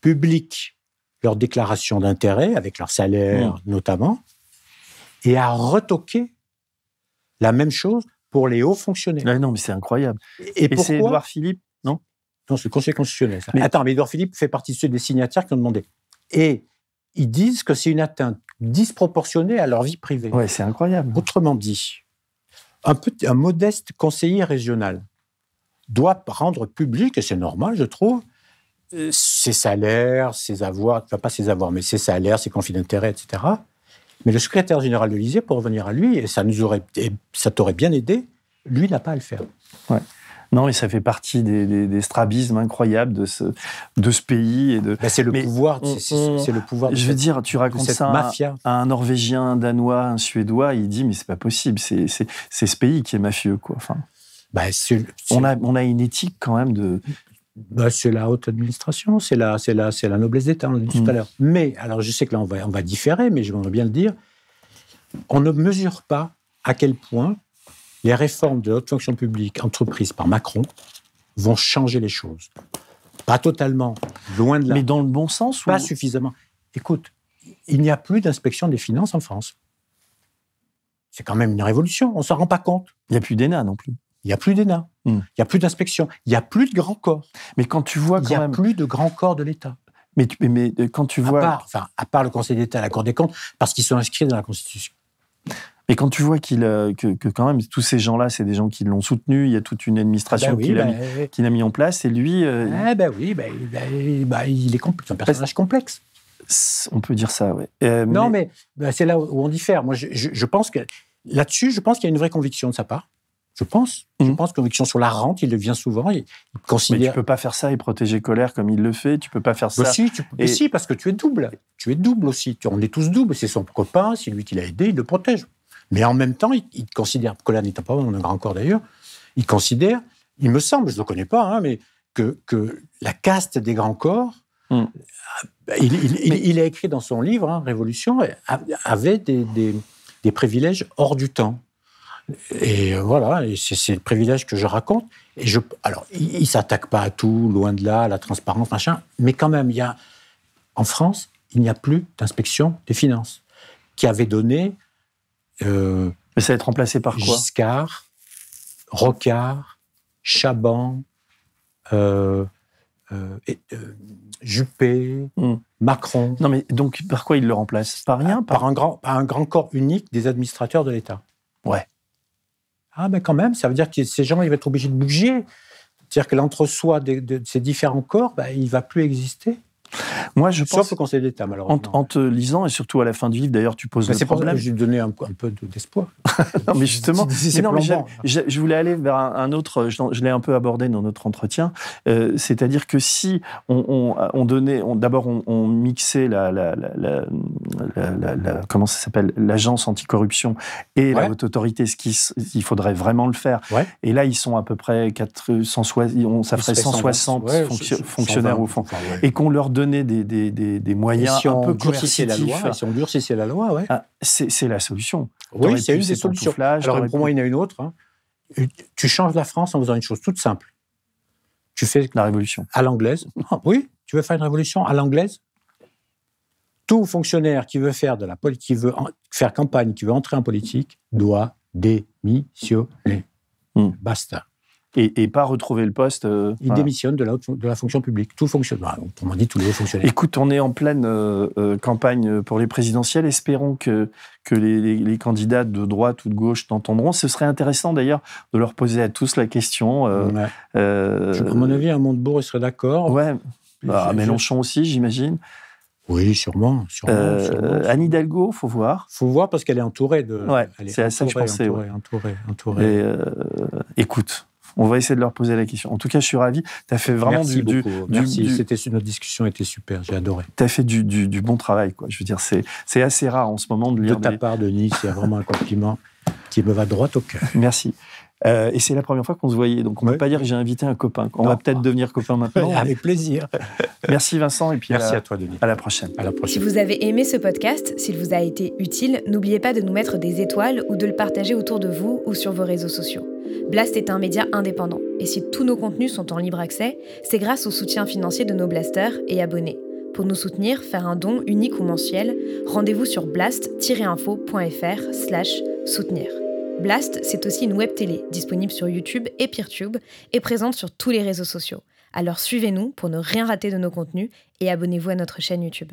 public leur déclaration d'intérêt, avec leur salaire mmh. notamment, et à retoquer la même chose pour les hauts fonctionnaires. non, mais c'est incroyable. Et, c'est Édouard Philippe, non? Non, c'est le Conseil constitutionnel. Mais... Attends, mais Édouard Philippe fait partie de ceux des signataires qui ont demandé. Et ils disent que c'est une atteinte disproportionnée à leur vie privée. Ouais, c'est incroyable. Autrement dit, un, petit, un modeste conseiller régional doit rendre public, et c'est normal, je trouve, ses salaires, ses avoirs, enfin pas ses avoirs, mais ses salaires, ses conflits d'intérêts, etc. Mais le secrétaire général de l'Élysée, pour revenir à lui, et ça nous aurait, ça t'aurait bien aidé, lui n'a pas à le faire. Ouais. Non, mais ça fait partie des, strabismes incroyables de ce, de ce pays. Et de... Ben, c'est le, pouvoir, c'est le pouvoir. Je veux dire, tu racontes ça mafia. À, un Norvégien, un Danois, un Suédois, il dit mais c'est pas possible, c'est ce pays qui est mafieux, quoi. Enfin, ben, on, a, on a une éthique quand même de, bah, c'est la haute administration, c'est la, c'est la, c'est la noblesse d'État, on l'a dit tout à mm. l'heure. Mais, alors je sais que là on va, on va différer, mais je voudrais bien le dire, on ne mesure pas à quel point les réformes de la haute fonction publique entreprises par Macron vont changer les choses. Pas totalement, loin de là. Mais dans le bon sens Pas suffisamment. Écoute, il n'y a plus d'inspection des finances en France. C'est quand même une révolution, on ne s'en rend pas compte. Il n'y a plus d'ENA non plus. Il n'y a plus d'ENA, hmm. il n'y a plus d'inspection, il n'y a plus de grands corps. Mais quand tu vois Il n'y a plus de grands corps de l'État. Mais, mais, quand tu vois... À part, enfin, à part le Conseil d'État, la Cour des comptes, parce qu'ils sont inscrits dans la Constitution. Mais quand tu vois qu'il que, quand même tous ces gens-là, c'est des gens qui l'ont soutenu, il y a toute une administration ah bah qu'il a, bah mis en place, et lui. Ah ben oui, bah, il est un personnage complexe. On peut dire ça, oui. non, mais, c'est là où on diffère. Moi, je, je pense que là-dessus, je pense qu'il y a une vraie conviction de sa part. Je pense. Je pense conviction sur la rente, il le vient souvent. Il, considère... Mais tu peux pas faire ça et protéger colère comme il le fait. Tu peux pas faire ça. Bah si, tu... et... si, parce que tu es double. Tu es double aussi. On est tous doubles. C'est son copain, c'est lui qui l'a aidé, il le protège. Mais en même temps, il, considère, colère n'étant pas mon grand corps d'ailleurs, il considère, il me semble, je ne le connais pas, hein, mais que, que, la caste des grands corps, hmm. il, a écrit dans son livre, hein, Révolution, avait des, des privilèges hors du temps. Et euh, voilà, c'est ces privilèges que je raconte. Et je, alors, il ne s'attaque pas à tout, loin de là, à la transparence, machin, mais quand même, il y a, en France, il n'y a plus d'inspection des finances, qui avait donné. Euh, mais ça va être remplacé par quoi? Giscard, Rocard, Chaban, euh, Juppé, hmm. Macron. Non, mais donc, par quoi il le remplace Par rien par, un grand, par un grand corps unique des administrateurs de l'État. Ouais. Ah, mais quand même, ça veut dire que ces gens, ils vont être obligés de bouger. C'est-à-dire que l'entre-soi de, ces différents corps, bah, il ne va plus exister. Moi, je Sauf pense. au Conseil d'État, malheureusement. En, te lisant, et surtout à la fin du livre, d'ailleurs, tu poses le problème. C'est pour donné un, un peu d'espoir. [LAUGHS] non, mais justement. [LAUGHS] non, je, voulais aller vers un, autre. Je, l'ai un peu abordé dans notre entretien. Euh, c'est-à-dire que si on, on, donnait. D'abord, on, mixait la, la, la, comment ça s'appelle L'agence anticorruption et la haute autorité, ce qu'il il faudrait vraiment le faire. Et là, ils sont à peu près 460. Ça ferait 160 fonctionnaires au fond. Et qu'on leur donner des, des, des, moyens un peu coercitifs. La loi, si on durcissait la loi, ouais. Ah, c'est la solution. Oui, c'est une des solutions. Alors, pour moi, il y en a une autre. Hein. Tu changes la France en faisant une chose toute simple. Tu fais la révolution. À l'anglaise. [LAUGHS] Oui, tu veux faire une révolution à l'anglaise? Tout fonctionnaire qui veut faire de la qui veut faire campagne, qui veut entrer en politique, doit démissionner. Hmm. Basta et, pas retrouver le poste. Euh, il démissionne de la, de la fonction publique. Tout fonctionne. Bah, on dit tous les hauts fonctionnaires. Écoute, on est en pleine euh, euh, campagne pour les présidentielles. Espérons que, que les, candidats de droite ou de gauche t'entendront. Ce serait intéressant d'ailleurs de leur poser à tous la question. Ouais. à mon avis, un Montebourg, il serait d'accord. Ouais. Bah, Mélenchon aussi, j'imagine. Oui, sûrement. sûrement, sûrement, Anne Hidalgo, faut voir. Faut voir parce qu'elle est entourée de. Ouais, c'est à ça que je pensais. Entourée, entourée, entourée. écoute, on va essayer de leur poser la question. En tout cas, je suis ravi. Tu as fait vraiment Merci du, beaucoup. Merci. C'était notre discussion était super. J'ai adoré. Tu as fait du, bon travail, quoi. Je veux dire, c'est assez rare en ce moment de lire. De ta part, Denis, a vraiment un compliment qui me va droit au cœur. Merci. Euh, et c'est la première fois qu'on se voyait, donc on ne peut pas dire que j'ai invité un copain. On va peut-être devenir copain maintenant. [LAUGHS] Avec plaisir. [LAUGHS] Merci Vincent, et puis merci à, à, toi Denis. À la prochaine. À la prochaine. Si vous avez aimé ce podcast, s'il vous a été utile, n'oubliez pas de nous mettre des étoiles ou de le partager autour de vous ou sur vos réseaux sociaux. Blast est un média indépendant, et si tous nos contenus sont en libre accès, c'est grâce au soutien financier de nos blasters et abonnés. Pour nous soutenir, faire un don unique ou mensuel, rendez-vous sur blast-info.fr slash soutenir. Blast, c'est aussi une web télé disponible sur YouTube et Peertube et présente sur tous les réseaux sociaux. Alors suivez-nous pour ne rien rater de nos contenus et abonnez-vous à notre chaîne YouTube.